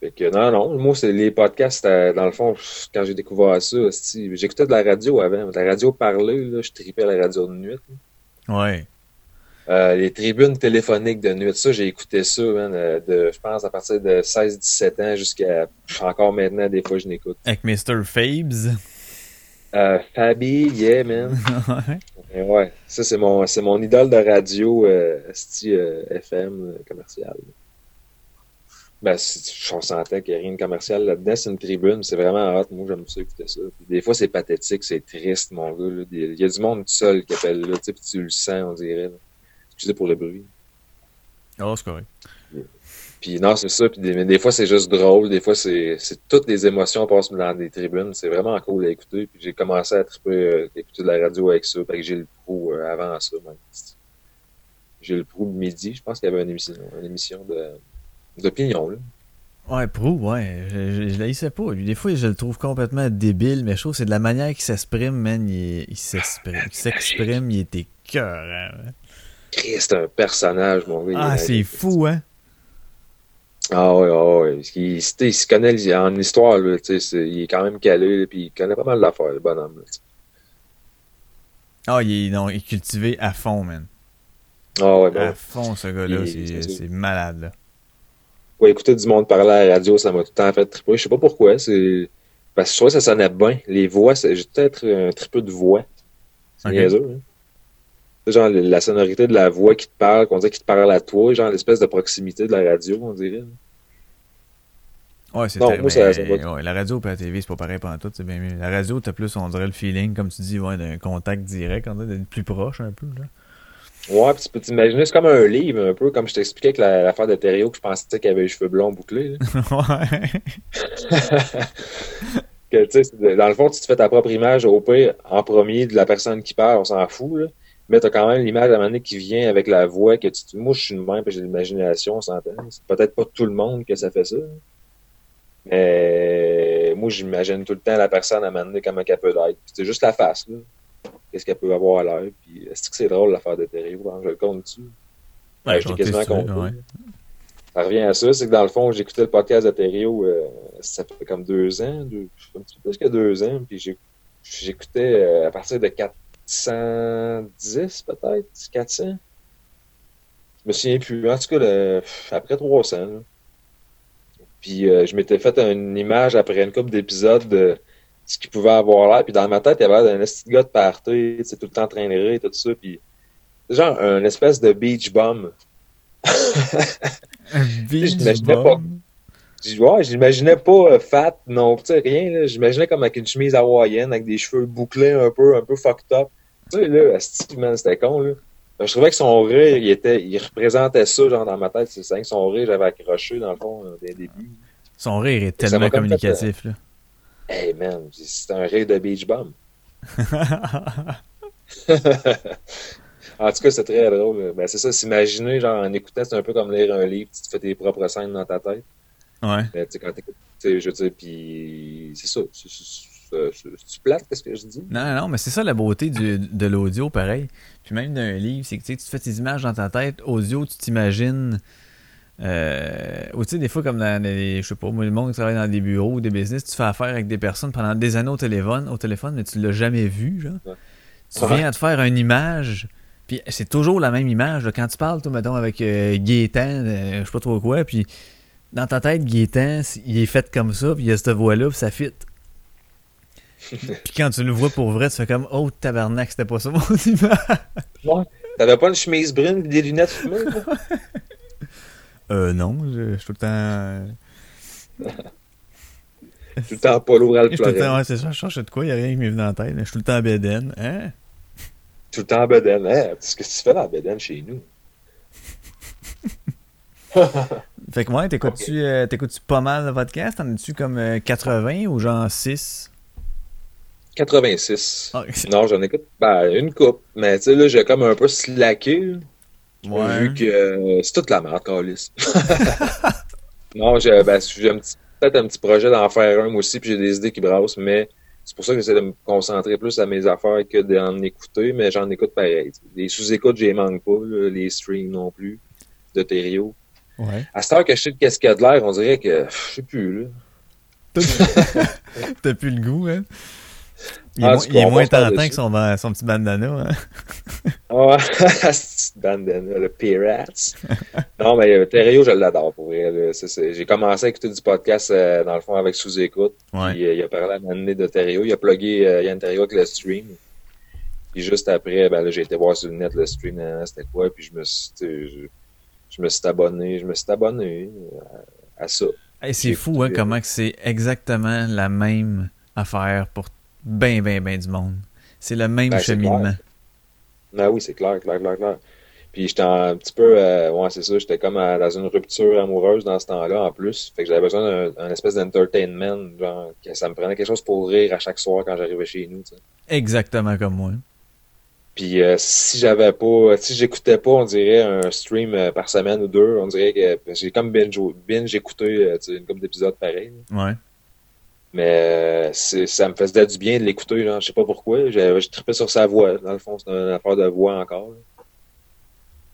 Fait que non, non, moi, c'est les podcasts, c'était, dans le fond, quand j'ai découvert ça, j'écoutais de la radio avant. La radio parlée, là, je tripais la radio de nuit. là. Ouais. Euh, les tribunes téléphoniques de nuit, ça, j'ai écouté ça, man, euh, de, je pense, à partir de 16-17 ans jusqu'à encore maintenant, des fois, je n'écoute. Avec Mr. Fabes. Euh, Fabi, yeah, man. ouais. Ça c'est mon c'est mon idole de radio euh, sti, euh, FM commercial. Ben, on sentait qu'il n'y a rien de commercial là-dedans, c'est une tribune, c'est vraiment hot, moi j'aime ça écouter ça. Puis des fois c'est pathétique, c'est triste, mon gars. là. Il y a du monde seul qui appelle là, tu sais, puis tu le sens, on dirait. là. Excusez pour le bruit. Oh, c'est correct. Puis non, c'est ça. Puis des, mais des fois, c'est juste drôle. Des fois, c'est toutes les émotions passent dans des tribunes. C'est vraiment cool à écouter. Puis j'ai commencé à triper, euh, écouter de la radio avec ça. Fait que j'ai le pro euh, avant ça. J'ai le pro de midi. Je pense qu'il y avait une émission, une émission de d'opinion. là. Ouais, Prou, ouais. Je, je, je l'haïssais pas. Lui, des fois, je le trouve complètement débile, mais je trouve que c'est de la manière qu'il s'exprime, man. Il, il s'exprime. Il s'exprime, il était cœur. Christ, c'est un personnage, mon gars. il Ah, est- c'est fou, hein? Ah ouais, ah ouais. Parce qu'il- tu sais, il se connaît il- en histoire. Là, il est quand même calé. Puis il connaît pas mal d'affaires, le bonhomme. là. Ah, il est, non, il est cultivé à fond, man. Ah ouais, ben, À fond, ce gars-là. Il- c'est malade, là. Ouais, écouter du monde parler à la radio, ça m'a tout le temps fait triper. Je sais pas pourquoi. C'est parce que je trouvais que ça sonnait bien. Les voix, c'est- j'ai peut-être un tripeux de voix. C'est Ok. niaiseux, hein. Genre la sonorité de la voix qui te parle, qu'on dirait qui te parle à toi, genre l'espèce de proximité de la radio, on dirait. Ouais, c'est ça- ouais, La radio et la TV, c'est pas pareil pendant tout. C'est bien mieux. La radio, t'as plus, on dirait, le feeling, comme tu dis, ouais, d'un contact direct, on dirait d'être plus proche un peu, là. Ouais, puis tu peux t'imaginer, c'est comme un livre un peu, comme je t'expliquais avec la- l'affaire de Thériault, que je pensais qu'il avait les cheveux blonds bouclés. ouais. que, tu dans le fond, tu te fais ta propre image au pire en premier de la personne qui parle, on s'en fout, là. Mais t'as quand même l'image à un moment donné qui vient avec la voix que tu moi je suis de même puis j'ai de l'imagination, on s'entend. C'est peut-être pas tout le monde que ça fait ça. Mais moi j'imagine tout le temps la personne à un moment donné comment elle peut être. Puis C'est juste la face, là. Qu'est-ce qu'elle peut avoir à l'air. Puis est-ce que c'est drôle l'affaire de hein? je le compte dessus. Ouais, quasiment compté. ouais. Ça revient à ça, c'est que dans le fond, j'écoutais le podcast de euh, ça fait comme deux ans, deux, un petit peu plus que deux ans, puis j'écoutais euh, à partir de 410 peut-être, 400. Je me souviens plus. En tout cas, le- après 300. là. Puis euh, je m'étais fait une image après une couple d'épisodes de ce qu'il pouvait avoir l'air. Puis dans ma tête, il y avait l'air d'un petit gars de party, tu sais, tout le temps train de rire et tout ça. Puis c'est genre un espèce de beach bum. Un beach bum? Ouais, je l'imaginais pas euh, fat, non, tu sais, rien. J'imaginais comme avec une chemise hawaïenne, avec des cheveux bouclés un peu, un peu fucked up. Tu sais, là, c'était con, là. Je trouvais que son rire, il était, il représentait ça, genre, dans ma tête. C'est ça que son rire, j'avais accroché, dans le fond, euh, dès le début. Son rire est tellement fait, communicatif, là. Hey, man, c'est un rire de beach bum. En tout cas, c'est très drôle. Ben, c'est ça, s'imaginer, genre, en écoutant, c'est un peu comme lire un livre, tu te fais tes propres scènes dans ta tête. ouais. Mais, tu sais, quand je veux dire, puis c'est ça. C'est- plate, qu'est-ce que je dis? Non, non, mais c'est ça la beauté du- de l'audio, pareil. Puis même d'un livre, c'est que tu te fais tes images dans ta tête. Audio, tu t'imagines. Euh, ou tu sais, des fois, comme dans les. Je sais pas, moi, le monde qui travaille dans des bureaux ou des business, tu fais affaire avec des personnes pendant des années au téléphone, au téléphone mais tu l'as jamais vu, genre. Ouais. Tu viens de faire une image. Puis c'est toujours la même image. là. Quand tu parles, toi, mettons, avec euh, Gaétan, euh, je sais pas trop quoi, puis dans ta tête, Gaétan, il est fait comme ça, puis il y a cette voix-là, puis ça fit. puis quand tu le vois pour vrai, tu fais comme Oh tabarnak, c'était pas ça mon image. Ouais. T'avais pas une chemise brune et des lunettes fumées? Euh, non, je je suis tout le temps. euh, Tout le temps pas l'ouvrir Je le suis tout le temps, ouais, c'est ça, je cherche de quoi, il y a rien qui m'est venu dans la tête. Je suis tout le temps à Béden. Hein? Tout le temps en bedaine. Hein? Qu'est-ce que tu fais dans bedaine chez nous? fait que ouais, t'écoutes-tu euh, pas mal de podcasts? T'en as-tu comme euh, 80 ou genre 6? 86. Ah, Non, j'en écoute ben, une coupe. Mais tu sais, là, j'ai comme un peu slacké. Ouais. Vu que euh, c'est toute la merde, Calis. non, j'ai ben, peut-être un petit projet d'en faire un aussi, puis j'ai des idées qui brassent, mais c'est pour ça que j'essaie de me concentrer plus à mes affaires que d'en écouter, mais j'en écoute pareil. Les sous-écoutes, j'y manque pas, là, les streams non plus, de Thériault. Ouais. À cette heure que je sais de qu'est-ce qu'il y a de l'air, on dirait que je sais plus, là. T'as plus le goût, hein? Il est, Ah, il est moins tentant que son, son petit bandana, hein? Cette bandana, le Pirates. non, mais euh, Thériault, je l'adore pour vrai. J'ai commencé à écouter du podcast, euh, dans le fond, avec sous-écoute. Ouais. Puis, euh, il a parlé à un de Thériault. Il a plugué euh, Yann Thériault avec le stream. Puis juste après, ben j'ai été voir sur le net le stream, hein, c'était quoi. Puis je me suis, je, je me suis abonné, je me suis abonné à, à ça. Hey, c'est fou, hein, comment c'est exactement la même affaire pour ben, ben, ben du monde. C'est le même Ben, cheminement. Ah oui, c'est clair, clair, clair, clair. Puis j'étais un petit peu, euh, ouais, c'est ça, j'étais comme à- dans une rupture amoureuse dans ce temps-là en plus. Fait que j'avais besoin d'un espèce d'entertainment, genre, que ça me prenait quelque chose pour rire à chaque soir quand j'arrivais chez nous. Exactement comme moi. Puis euh, si j'avais pas, si j'écoutais pas, on dirait un stream euh, par semaine ou deux, on dirait que j'ai comme binge, binge écouté, euh, une couple d'épisodes pareil. Ouais. Mais euh, ça me faisait du bien de l'écouter. Je sais pas pourquoi. J'ai je trippais sur sa voix. Dans le fond, c'est une affaire de voix encore. là.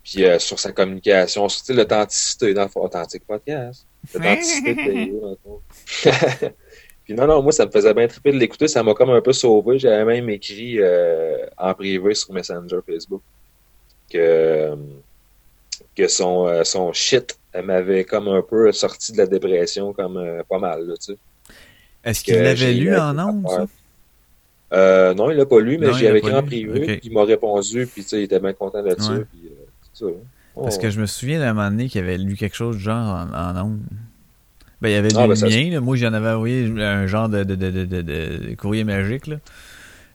Puis euh, sur sa communication, sur l'authenticité, dans le fond, authentique podcast. L'authenticité de Théo, dans le fond. Puis non, non, moi, ça me faisait bien tripper de l'écouter. Ça m'a comme un peu sauvé. J'avais même écrit euh, en privé sur Messenger Facebook que, que son, son shit m'avait comme un peu sorti de la dépression comme euh, pas mal, là, tu sais. Est-ce qu'il l'avait lu en des ondes. Euh, non, il l'a pas lu, mais j'y avais pas écrit en lu. privé, Ok. puis il m'a répondu, puis tu sais, il était bien content de ça, Ouais. puis euh, ça. hein. Parce Oh. que je me souviens d'un moment donné qu'il avait lu quelque chose du genre en, en ondes. Ben, il avait lu Ah, ben, le ça se- mien, là. Moi, j'en avais envoyé un genre de, de, de, de, courrier magique, là.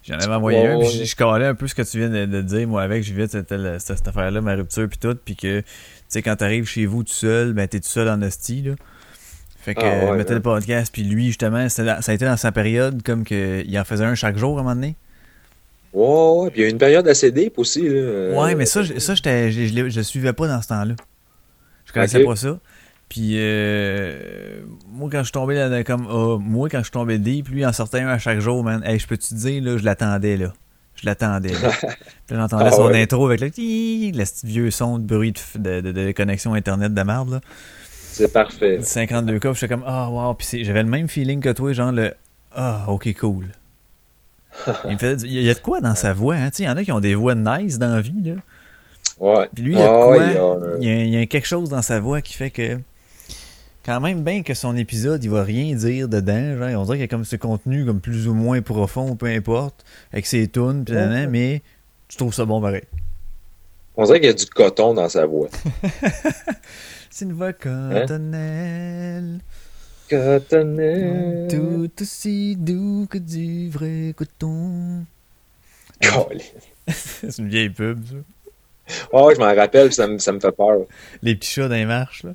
J'en avais envoyé Ouais, un, puis ouais. je, calais un peu ce que tu viens de, de dire, moi, avec. Je cette, cette affaire-là, ma rupture, puis tout, puis que, tu sais, quand t'arrives chez vous tout seul, ben, t'es tout seul en hostie, là. Fait que, Ah, ouais, euh, ouais. le podcast, puis lui, justement, dans- ça a été dans sa période, comme que, il en faisait un chaque jour, à un moment donné? Ouais, ouais, puis il y a eu une période assez deep aussi, là. euh, Ouais, mais ça, je- ça je, le suivais pas dans ce temps-là. Je connaissais pas ça. Puis, euh, moi, quand je suis tombé là, comme, ah, moi, quand je suis tombé deep, lui, en sortait un à chaque jour, man. Hey, je peux te dire, là, je l'attendais, là. Je l'attendais, là. J'entendais Ah son ouais. intro avec le, ti- le petit vieux son de bruit de, f- de, de, de connexion Internet de merde, là. C'est parfait. 52 cas, j'étais comme, ah, wow. Puis j'avais le même feeling que toi, genre, le, ah, ok, cool. Il me faisait, il y a de quoi dans sa voix, hein? Il y en a qui ont des voix nice dans la vie, là. Ouais. Puis lui, il y a Ah, quoi? il y a un- Il y a, il y a quelque chose dans sa voix qui fait que, quand même, bien que son épisode, il va rien dire dedans, genre, on dirait qu'il y a comme ce contenu comme plus ou moins profond, peu importe, avec ses tunes, pis Ouais. mais tu trouves ça bon pareil. On dirait qu'il y a du coton dans sa voix. C'est une voix Hein? cotonnelle, Cotonnelle. tout aussi doux que du vrai coton. C'est une vieille pub, ça. Ouais, je m'en rappelle, puis ça me, ça me fait peur. Les petits chats dans les marches, là.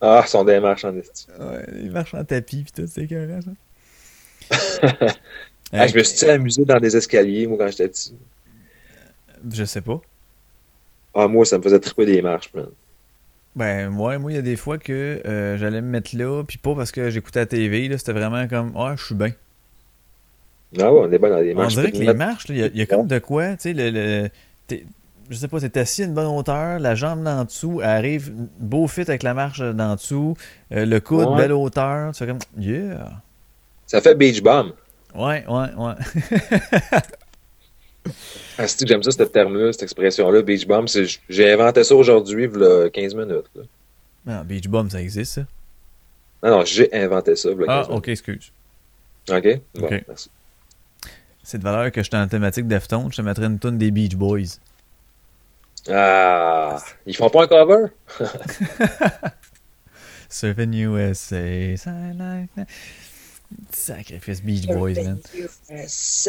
Ah, son démarche en esti. Ouais, ils marchent en tapis, pis tout, c'est écœurant, ça. Ah, je me suis amusé dans des escaliers, moi, quand j'étais petit? Je sais pas. Ah, moi, ça me faisait triper des marches, man. Ben, ouais, moi, il y a des fois que euh, j'allais me mettre là, puis pas parce que j'écoutais la TV, là, c'était vraiment comme, ah, je suis bien. Ah ouais, on est bien dans On marches. dirait Je que les mettre- marches, il y a- il y, a comme de quoi, tu sais, le, le- je sais pas, t'es assis à une bonne hauteur, la jambe d'en dessous, elle arrive, beau fit avec la marche d'en dessous, euh, le coude, Ouais. belle hauteur, tu fais comme, yeah. Ça fait beach bomb. Ouais, ouais, ouais. Ah, que j'aime ça, cette terme-là, cette expression-là, beach bomb. J'ai inventé ça aujourd'hui, il y a 15 minutes. là. Non, Beach Bum, ça existe, ça? Non, non, j'ai inventé ça, Ah, 15 minutes. ok, excuse. OK? Bon, Ok. merci. C'est de valeur que j'étais en thématique Deftones, je te mettrais une tonne des Beach Boys. Ah, ils font pas un? Cover? Surfing USA. Sacrifice Beach Boys, man. Qu'est-ce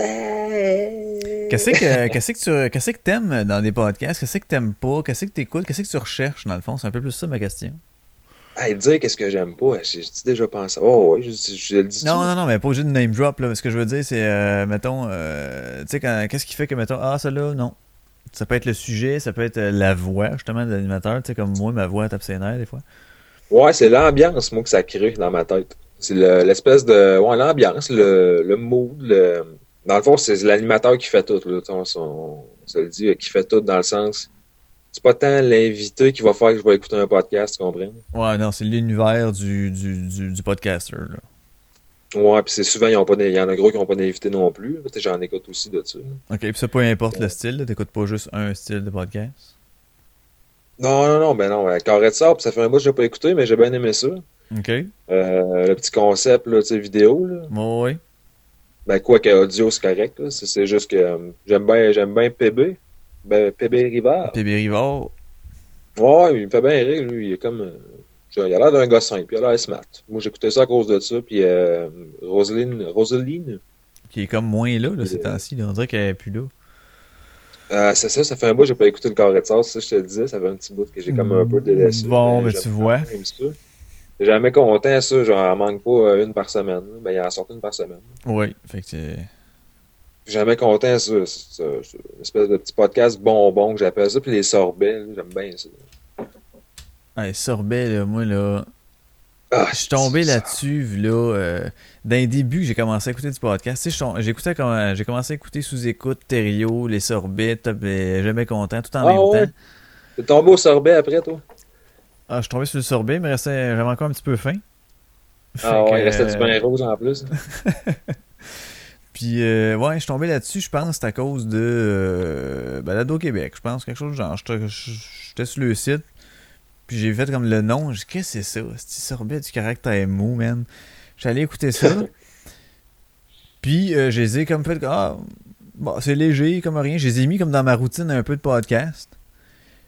que, qu'est-ce que tu qu'est-ce que t'aimes dans des podcasts? Qu'est-ce que t'aimes pas? Qu'est-ce que t'écoutes? Qu'est-ce que tu recherches, dans le fond? C'est un peu plus ça ma question. Hey, dire qu'est-ce que j'aime pas, j'ai déjà pensé. Oh, ouais, je, je, le dis. Non, non, non, mais pas obligé de name drop, là. Ce que je veux dire, c'est, euh, mettons, euh, tu sais, qu'est-ce qui fait que, mettons, ah, ça là, non. Ça peut être le sujet, ça peut être euh, la voix, justement, de l'animateur. Tu sais, comme moi, ma voix tape ses nerfs, des fois. Ouais, c'est l'ambiance, moi, que ça crée dans ma tête. C'est l'espèce de. Ouais, l'ambiance, le, le mood. Le... Dans le fond, c'est l'animateur qui fait tout. Là, on, on, se le dit, qui fait tout dans le sens c'est pas tant l'invité qui va faire que je vais écouter un podcast, tu comprends? Ouais, non, c'est l'univers du, du, du, du, podcaster. Là. Ouais, puis c'est souvent, il y en a gros qui n'ont pas d'invité non plus. J'en écoute aussi de ça. Ok, puis ça, peu importe le style, t'écoutes pas juste un style de podcast? Non, non, non, ben non. Carré de sable, ça fait un mois que je n'ai pas écouté, mais j'ai bien aimé ça. Ok. Euh, le petit concept, là, vidéo, là. oui. Ben, quoi que audio, c'est correct, C'est juste que euh, j'aime bien, j'aime bien PB. Ben, PB Rivard. PB Rivard. Ouais, il me fait bien rire, lui. Il est comme. Euh, il a l'air d'un gars simple, il a l'air smart. Moi, j'écoutais ça à cause de ça. Puis euh, Roseline, Roseline. Qui est comme moins là, là ces temps-ci. On dirait qu'elle est plus là. Euh, c'est ça, ça fait un bout que j'ai pas écouté le carré de sauce, ça je te le disais, ça fait un petit bout que j'ai comme un peu délaissé. Bon, mais, tu vois. Jamais content, ça, genre, il manque pas euh, une par semaine. Ben, il en sort une par semaine. Oui, fait que Jamais content, ça. C'est une espèce de petit podcast bonbon que j'appelle ça. Puis les sorbets, j'aime bien ça. Ouais, sorbets, là, moi, là. Ah, je suis tombé là-dessus, là. Euh, d'un début, j'ai commencé à écouter du podcast. Sais, j'ai commencé à écouter sous-écoute, Thériault, les sorbets, jamais content, tout en ah, même ouais? temps. T'es tombé au sorbet après, toi? Ah, je suis tombé sur le sorbet, mais j'avais encore un petit peu faim. Ah ouais, il restait du pain rouge en plus. Puis, euh, ouais, je suis tombé là-dessus, je pense, c'est à cause de euh, Balado Québec. Je pense, quelque chose de genre. J'étais sur le site, puis j'ai fait comme le nom. J'ai dit, qu'est-ce que c'est ça? C'est sorbet du caractère mou, man? J'allais écouter ça. puis, euh, je les ai comme fait. Ah, bon, c'est léger, comme rien. Je les ai mis comme dans ma routine un peu de podcast.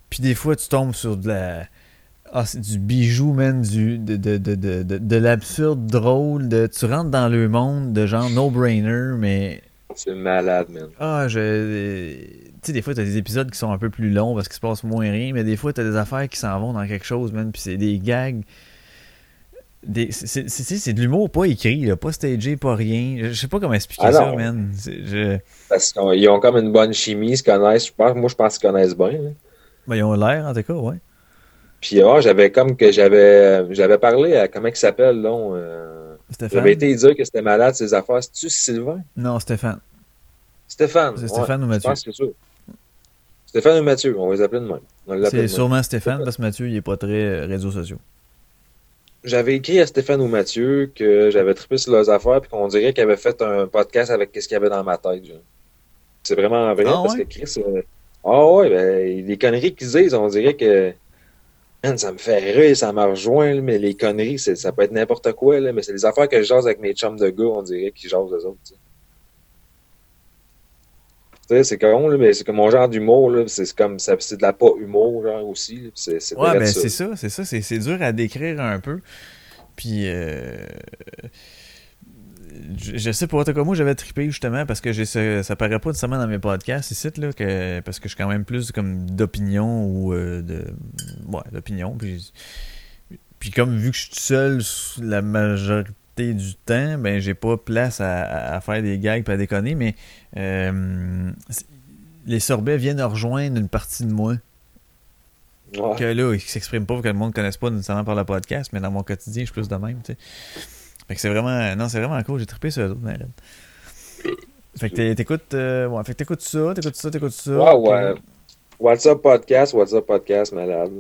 Puis, des fois, tu tombes sur de la ah, c'est du bijou, man, du, de, de, de, de, de l'absurde drôle. De, tu rentres dans le monde de genre no-brainer, mais. C'est malade, man. Ah, je. Tu sais, des fois, t'as des épisodes qui sont un peu plus longs parce qu'il se passe moins rien, mais des fois, t'as des affaires qui s'en vont dans quelque chose, man, puis c'est des gags. Des... C'est de l'humour pas écrit, là, pas stagé, pas rien. Je sais pas comment expliquer ah ça, man. Je... Parce qu'ils ont comme une bonne chimie, ils se connaissent. Je pense, moi, je pense qu'ils connaissent bien. Ben, ils ont l'air, en tout cas, ouais. Puis ah, j'avais comme que j'avais j'avais parlé à comment il s'appelle là. Euh, Stéphane? J'avais été dire que c'était malade ses affaires. C'est-tu Sylvain? Non, Stéphane. Stéphane. C'est Stéphane ou Mathieu? Je pense que c'est. Stéphane ou Mathieu, on va les appeler de même. C'est sûrement Stéphane parce que Mathieu, il est pas très euh, réseaux sociaux. J'avais écrit à Stéphane ou Mathieu que j'avais trippé sur leurs affaires puis qu'on dirait qu'il avait fait un podcast avec ce qu'il y avait dans ma tête. C'est vraiment vrai ah, parce que Chris. Euh, ah ouais, ben, les conneries qu'ils disent, on dirait que ça me fait rire, ça m'a rejoint, mais les conneries, ça peut être n'importe quoi, là, mais c'est des affaires que je jase avec mes chums de gars, on dirait, qu'ils jasent eux autres. Tu sais, c'est con, mais c'est comme mon genre d'humour, c'est comme c'est de la pas humour, genre aussi. C'est, ouais, ben c'est ça, c'est ça, c'est, dur à décrire un peu. Puis euh, je, sais pas, moi j'avais trippé justement parce que ça, ça paraît pas nécessairement dans mes podcasts ici, là, que, parce que je suis quand même plus comme d'opinion ou euh, de. Ouais, d'opinion. Puis, puis comme vu que je suis tout seul la majorité du temps, ben j'ai pas place à, faire des gags et à déconner, mais euh, les sorbets viennent rejoindre une partie de moi. Que là, ils s'expriment pas, que le monde ne connaisse pas nécessairement par le podcast, mais dans mon quotidien, je suis plus de même, tu sais. Fait que c'est vraiment. Non, c'est vraiment cool. J'ai trippé sur eux autres, Fait que t'écoutes. Euh, ouais, fait que t'écoutes ça, t'écoutes ça, t'écoutes ça. Ouais, ouais. What's up podcast, what's up podcast, malade.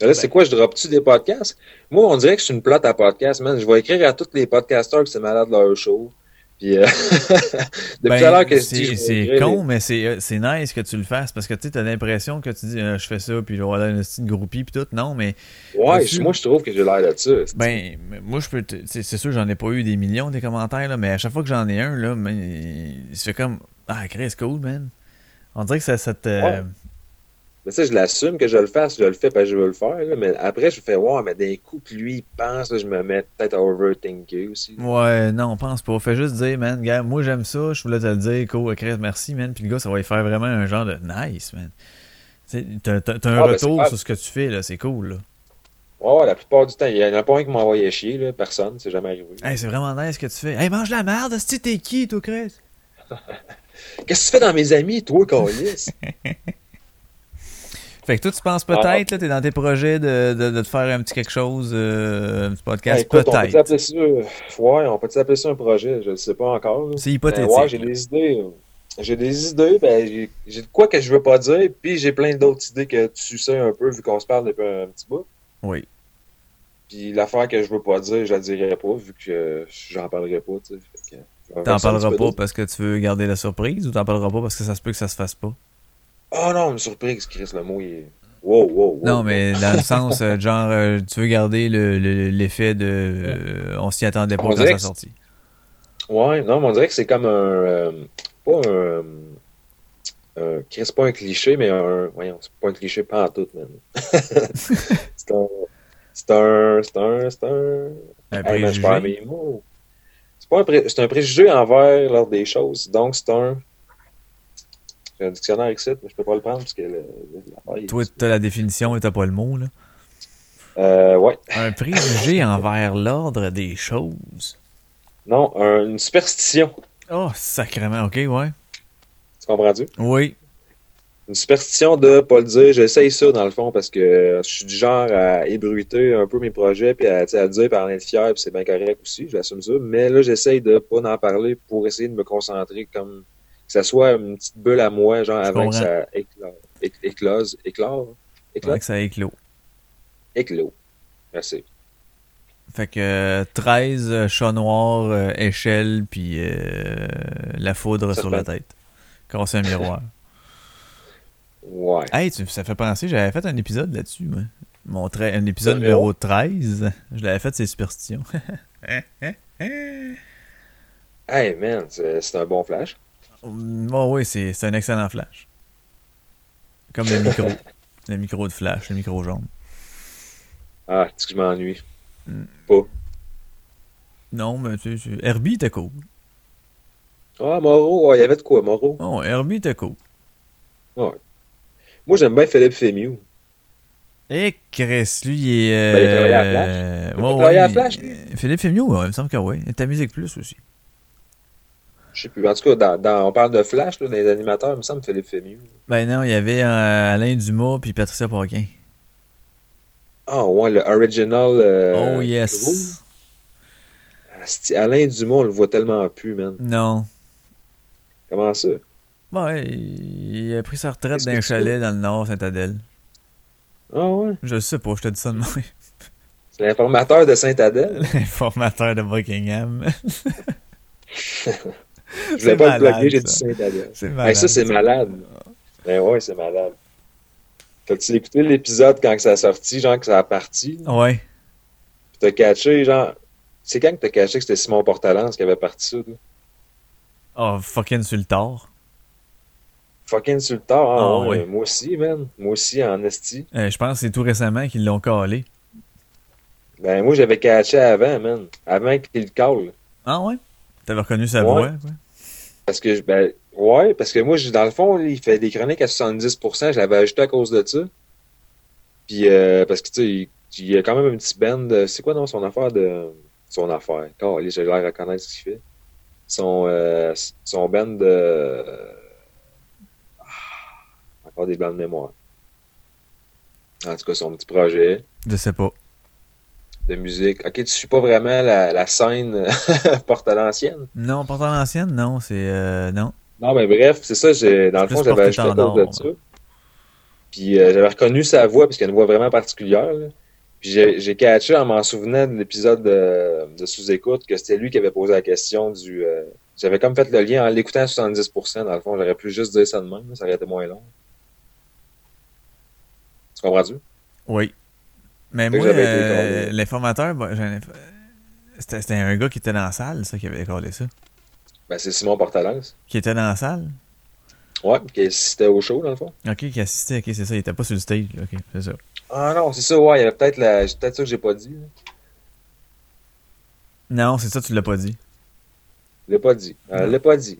Là, c'est ben. quoi, je drop-tu des podcasts? Moi, on dirait que je suis une plate à podcast, man. Je vais écrire à tous les podcasters que c'est malade leur show. Puis, euh, depuis ben, l'heure que C'est con, mais euh, c'est nice que tu le fasses parce que tu as l'impression que tu dis euh, je fais ça, puis voilà, une petite groupie, puis tout. Non, mais. Ouais, moi, je trouve que j'ai l'air de ça. Ben, moi, je peux. C'est sûr, j'en ai pas eu des millions des commentaires, là, mais à chaque fois que j'en ai un, là, mais, il se fait comme Ah, Chris, cool, man. On dirait que ça, ça te. Mais ça, je l'assume que je le fasse, je le fais parce que je veux le faire. là. mais après, je fais, wow, mais d'un coup que lui, il pense, là, je me mets peut-être à overthinker aussi. Ouais, non, pense pas. Fais juste dire, man, gars, moi j'aime ça, je voulais te le dire, cool, Chris, merci, man. Puis le gars, ça va lui faire vraiment un genre de nice, man. T'as t'as- t'as un Ah, ben, retour sur ce que tu fais, là, c'est cool, là. Ouais, ouais, la plupart du temps, il y en a pas un qui m'a envoyé chier, là. Personne, c'est jamais arrivé. Hey, c'est vraiment nice ce que tu fais. Hey, mange la merde, si t'es qui, toi, Chris? Qu'est-ce que tu fais dans mes amis, toi, Carlis? Fait que toi, tu penses Ah. peut-être, là, t'es dans tes projets de, de, de te faire un petit quelque chose, euh, un petit podcast, peut peut-être. appeler ça, ouais, on peut appeler ça un projet, je ne sais pas encore. C'est Ben, hypothétique. ouais, j'ai des idées. J'ai des idées, ben, j'ai- de quoi que je veux pas dire, puis j'ai plein d'autres idées que tu sais un peu, vu qu'on se parle depuis un petit bout. Oui. Puis l'affaire que je veux pas dire, je la dirai pas, vu que j'en parlerai pas, tu sais. T'en parleras pas parce que tu veux garder la surprise ou t'en parleras pas parce que ça se peut que ça se fasse pas? Oh non, une surprise, Chris, le mot, il est... Wow, wow, wow. Non, mais dans le sens, euh, genre, euh, tu veux garder le- le- l'effet de. euh, on s'y attendait pas On quand dirait ça que- sorti. Ouais, non, mais on dirait que c'est comme un... pas un... Chris, pas un cliché, mais un... Voyons, c'est pas un cliché pas en tout, man. c'est un... C'est un... C'est un... C'est un... Un préjugé? pré- c'est un préjugé envers l'ordre des choses. Donc, c'est un. Un dictionnaire ici, mais je peux pas le prendre parce que le, le- Toi, t'as la définition et t'as pas le mot, là. Euh, ouais. Un préjugé envers l'ordre des choses. Non, un- une superstition. Oh, sacrément, ok, ouais. Tu comprends-tu? Oui. Une superstition de pas le dire. J'essaye ça, dans le fond, parce que je suis du genre à ébruiter un peu mes projets, puis à, dire, à en être fier, puis c'est bien correct aussi, j'assume ça. Mais là, j'essaye de pas en parler pour essayer de me concentrer comme ça soit une petite bulle à moi, genre avant que ça éclore. Éc- éclose. Éclore? Que ça éclot. Éclos. Merci. Fait que euh, 13 euh, chats noirs, euh, échelle, puis euh, la foudre sur la tête. Casser un miroir. Ouais. hey, tu- ça fait penser, j'avais fait un épisode là-dessus, moi. Mon un épisode numéro 13. Je l'avais fait, c'est superstitions. Hey, man, c'est c'est un bon flash. Oh, oui, c'est c'est un excellent flash. Comme le micro. le micro de flash, le micro jaune. Ah, est-ce que je m'ennuie? Non, mais tu sais, Herbie était cool. Ah, Moreau, ouais, il y avait de quoi, Moreau? Oh, Herbie était cool. Moi, j'aime bien Philippe Fémieux. Et Chris, lui, il est. Ben, il travaillait à euh, Flash. ouais, à ouais, Flash, il- Philippe Fémieux, ouais, il me semble que oui. Et ta musique plus aussi. Je sais plus. En tout cas, dans, dans- on parle de Flash, là, des animateurs, il me semble Philippe Fémieux. Ben non, il y avait euh, Alain Dumas puis Patricia Paquin. Ah, ouais, le original. euh, oh yes. Asti, Alain Dumas, on le voit tellement plus, man. Non. Comment ça? Ouais, il a pris sa retraite d'un chalet dans le nord, Saint-Adèle. Ah, ouais. Je sais pas, je te dis ça de moi. C'est l'informateur de Saint-Adèle. L'informateur de Buckingham. Je voulais pas le plugger, j'ai dit ça. Saint-Adèle. C'est Hey, ça, c'est malade. Ben ouais, c'est malade. T'as-tu écouté l'épisode quand ça a sorti, genre que ça a parti? Ouais. Puis t'as catché, genre. C'est quand que t'as caché que c'était Simon Portalance qui avait parti ça, toi? Oh, fucking sur le tard. Fucking sur le tard, hein? Ah, ouais. ouais. Moi aussi, man. Moi aussi, en esti. Euh, je pense que c'est tout récemment qu'ils l'ont calé. Ben, moi, j'avais catché avant, man. Avant qu'il le cale. Ah ouais? T'avais reconnu sa Ouais. voix, quoi? Parce que, ben, ouais, parce que moi, je- dans le fond, il fait des chroniques à 70%, je l'avais ajouté à cause de ça. Puis, euh, parce que, tu sais, il, y a quand même un petit band, c'est quoi, non, son affaire de, son affaire, Calé, j'ai l'air à connaître ce qu'il fait. Son, euh, son band de, ah, encore des blancs de mémoire. En tout cas, son petit projet Je sais pas. De musique. Ok, tu suis pas vraiment la, la scène porte à l'ancienne? Non, pourtant l'ancienne, non, c'est. Euh, non. Non, mais bref, c'est ça, j'ai, dans le fond, j'avais à tendard, cause de ça. Puis euh, j'avais reconnu sa voix, parce qu'il y a une voix vraiment particulière. là. Puis j'ai, catché en m'en souvenant de l'épisode de, de sous-écoute que c'était lui qui avait posé la question du... euh, j'avais comme fait le lien en l'écoutant à 70%, dans le fond, j'aurais pu juste dire ça de même, ça aurait été moins long. Tu comprends-tu? Oui. Mais moi, euh, l'informateur, c'était un gars qui était dans la salle, ça, qui avait collé ça. Ben, c'est Simon Portalance. Qui était dans la salle? Ouais, qui assistait au show, dans le fond. Ok, qui assistait, ok, c'est ça, il était pas sur le stage, ok, c'est ça. Ah non, c'est ça, ouais, il y avait peut-être la... peut-être ça que j'ai pas dit. là. Non, c'est ça, tu l'as pas dit. Je l'ai pas dit. Euh, je l'ai pas dit.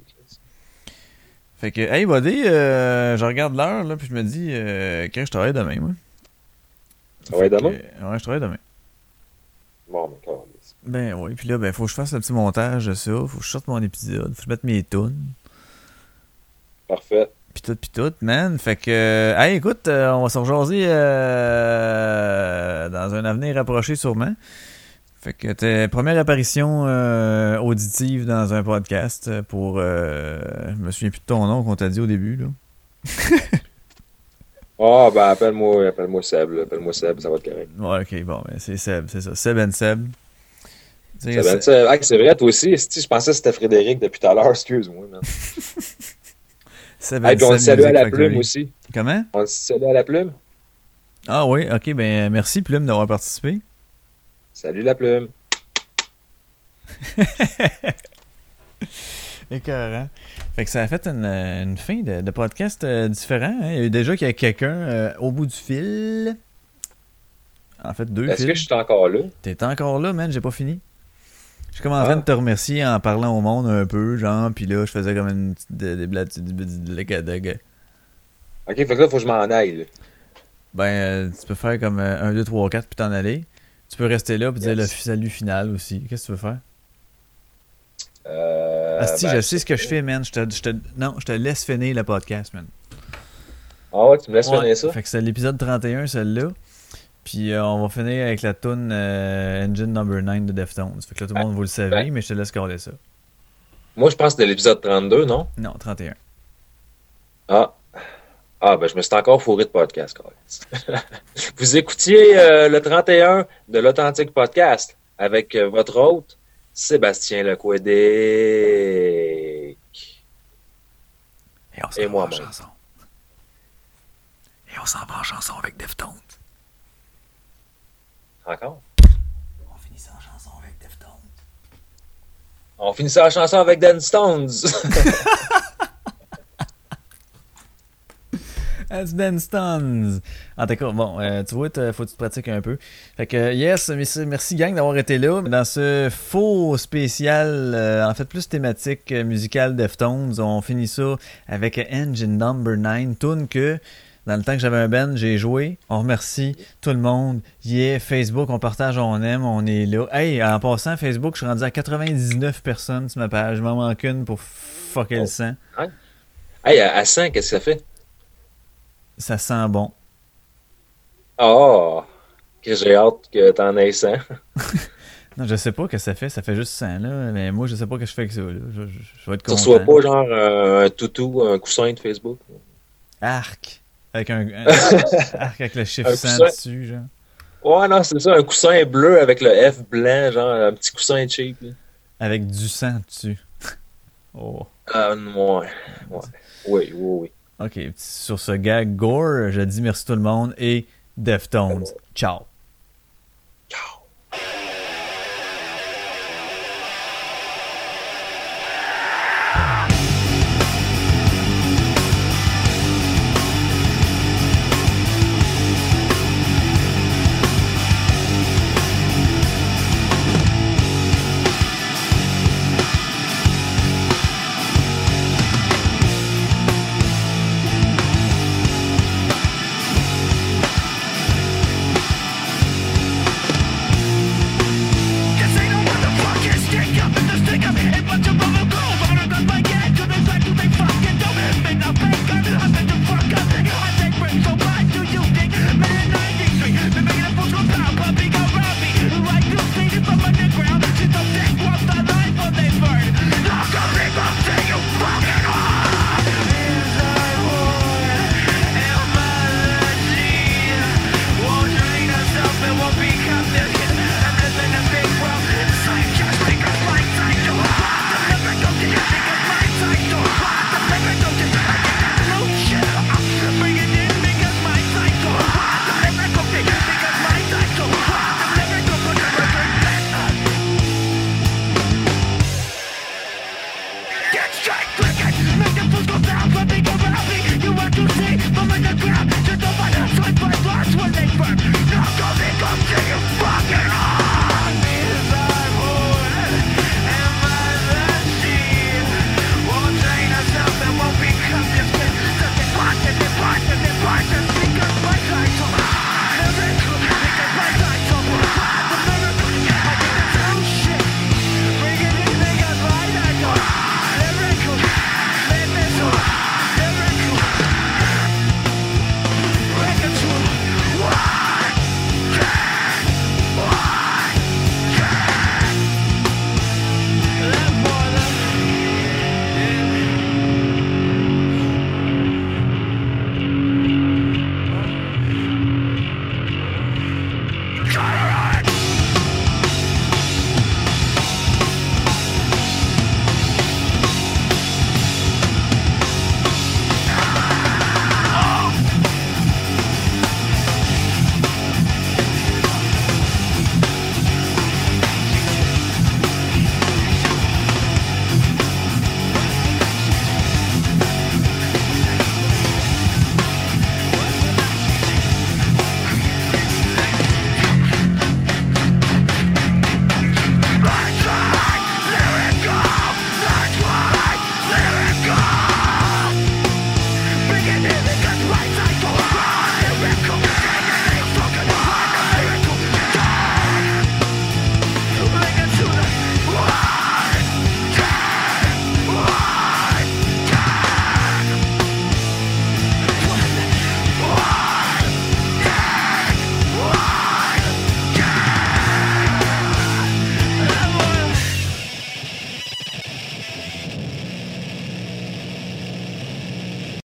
Fait que, hey, buddy, euh, je regarde l'heure, là, puis je me dis, euh, que je travaille demain, moi. Être demain? Que, ouais, je travaille demain. Bon, mais quand Ben oui, puis là, ben, faut que je fasse le petit montage de ça, faut que je sorte mon épisode, faut que je mette mes tunes, Parfait. pis tout, pis tout, man. Fait que, hey, écoute, euh, on va se rejaser euh, dans un avenir rapproché sûrement. Fait que t'es première apparition euh, auditive dans un podcast pour, euh, je me souviens plus de ton nom qu'on t'a dit au début, là. Ah, ben, appelle-moi appelle Seb. Appelle-moi Seb, ça va être correct. Ouais, ok, bon, ben c'est Seb, c'est ça. Seb and Seb. Seb, c'est- Seb. Ah, c'est vrai, toi aussi. Je pensais que c'était Frédéric depuis tout à l'heure. Excuse-moi, man. Seb Hey, puis on le salue à la Factory. plume aussi. Comment? On le salue à la plume? Ah oui, ok, ben merci Plume d'avoir participé. Salut la plume. Écœurant. Fait que ça a fait une, une fin de, de podcast euh, différent. hein. Il y a eu déjà qu'il y a quelqu'un euh, au bout du fil. En fait, deux Est-ce que fils. je suis encore là? T'es encore là, man, j'ai pas fini. Je suis comme en train Ah. de te remercier en parlant au monde un peu, genre, puis là, je faisais comme une petite des des blagues- des- des- des- des- des- des- Ok, fait que là, faut que je m'en aille. là. Ben, euh, tu peux faire comme 1, 2, 3, 4 puis t'en aller. Tu peux rester là puis dire le salut final aussi. Qu'est-ce que tu veux faire? Euh, Asti, ben, je sais ce que je fais, man. Je te, je te- non, je te laisse finir le podcast, man. Ah ouais, tu me laisses Ouais. finir ça? Fait que c'est l'épisode 31, celle-là. Puis euh, on va finir avec la tune euh, Engine Number 9 de Deftones. Fait que là, tout le monde, vous le savez, Ben. mais je te laisse caler ça. Moi, je pense que c'était l'épisode 32, non? Non, 31. Ah. Ah, ben, je me suis encore fourré de podcast. Vous écoutiez euh, le 31 de l'Authentique Podcast avec euh, votre hôte, Sébastien Lequédec. Et on s'en va en chanson. Et on s'en va en chanson avec Deftones. Encore? On finit ça en chanson avec Deftones. On finit ça la chanson avec Dan Stones. As Ben Stones. En tout cas, bon, euh, tu vois, faut que tu te pratiques un peu. Fait que, yes, merci, merci gang d'avoir été là. Dans ce faux spécial, euh, en fait, plus thématique euh, musicale Deftones, on finit ça avec Engine Number 9, tune que, dans le temps que j'avais un band, j'ai joué. On remercie tout le monde. Yeah, Facebook, on partage, on aime, on est là. Hey, en passant, Facebook, je suis rendu à 99 personnes sur ma page. Il m'en manque une pour fucker le Oh. sang. hey, à, à 100, qu'est-ce que ça fait? Ça sent bon. Ah, que j'ai hâte que t'en aies 100. Non, je sais pas que ça fait, ça fait juste 100 là, mais moi je sais pas que je fais avec ça là. Je, je- je vais être Tu content. reçois pas genre euh, un toutou, un coussin de Facebook? Arc avec un, un- arc avec le chiffre Un 100 coussin. dessus genre. Ouais, non, c'est ça, un coussin bleu avec le F blanc, genre un petit coussin cheap. là. avec du sang dessus. oh. Ah, ouais, ouais. Oui, oui, oui. OK, sur ce gag gore, je dis merci tout le monde et Deftones. Ciao.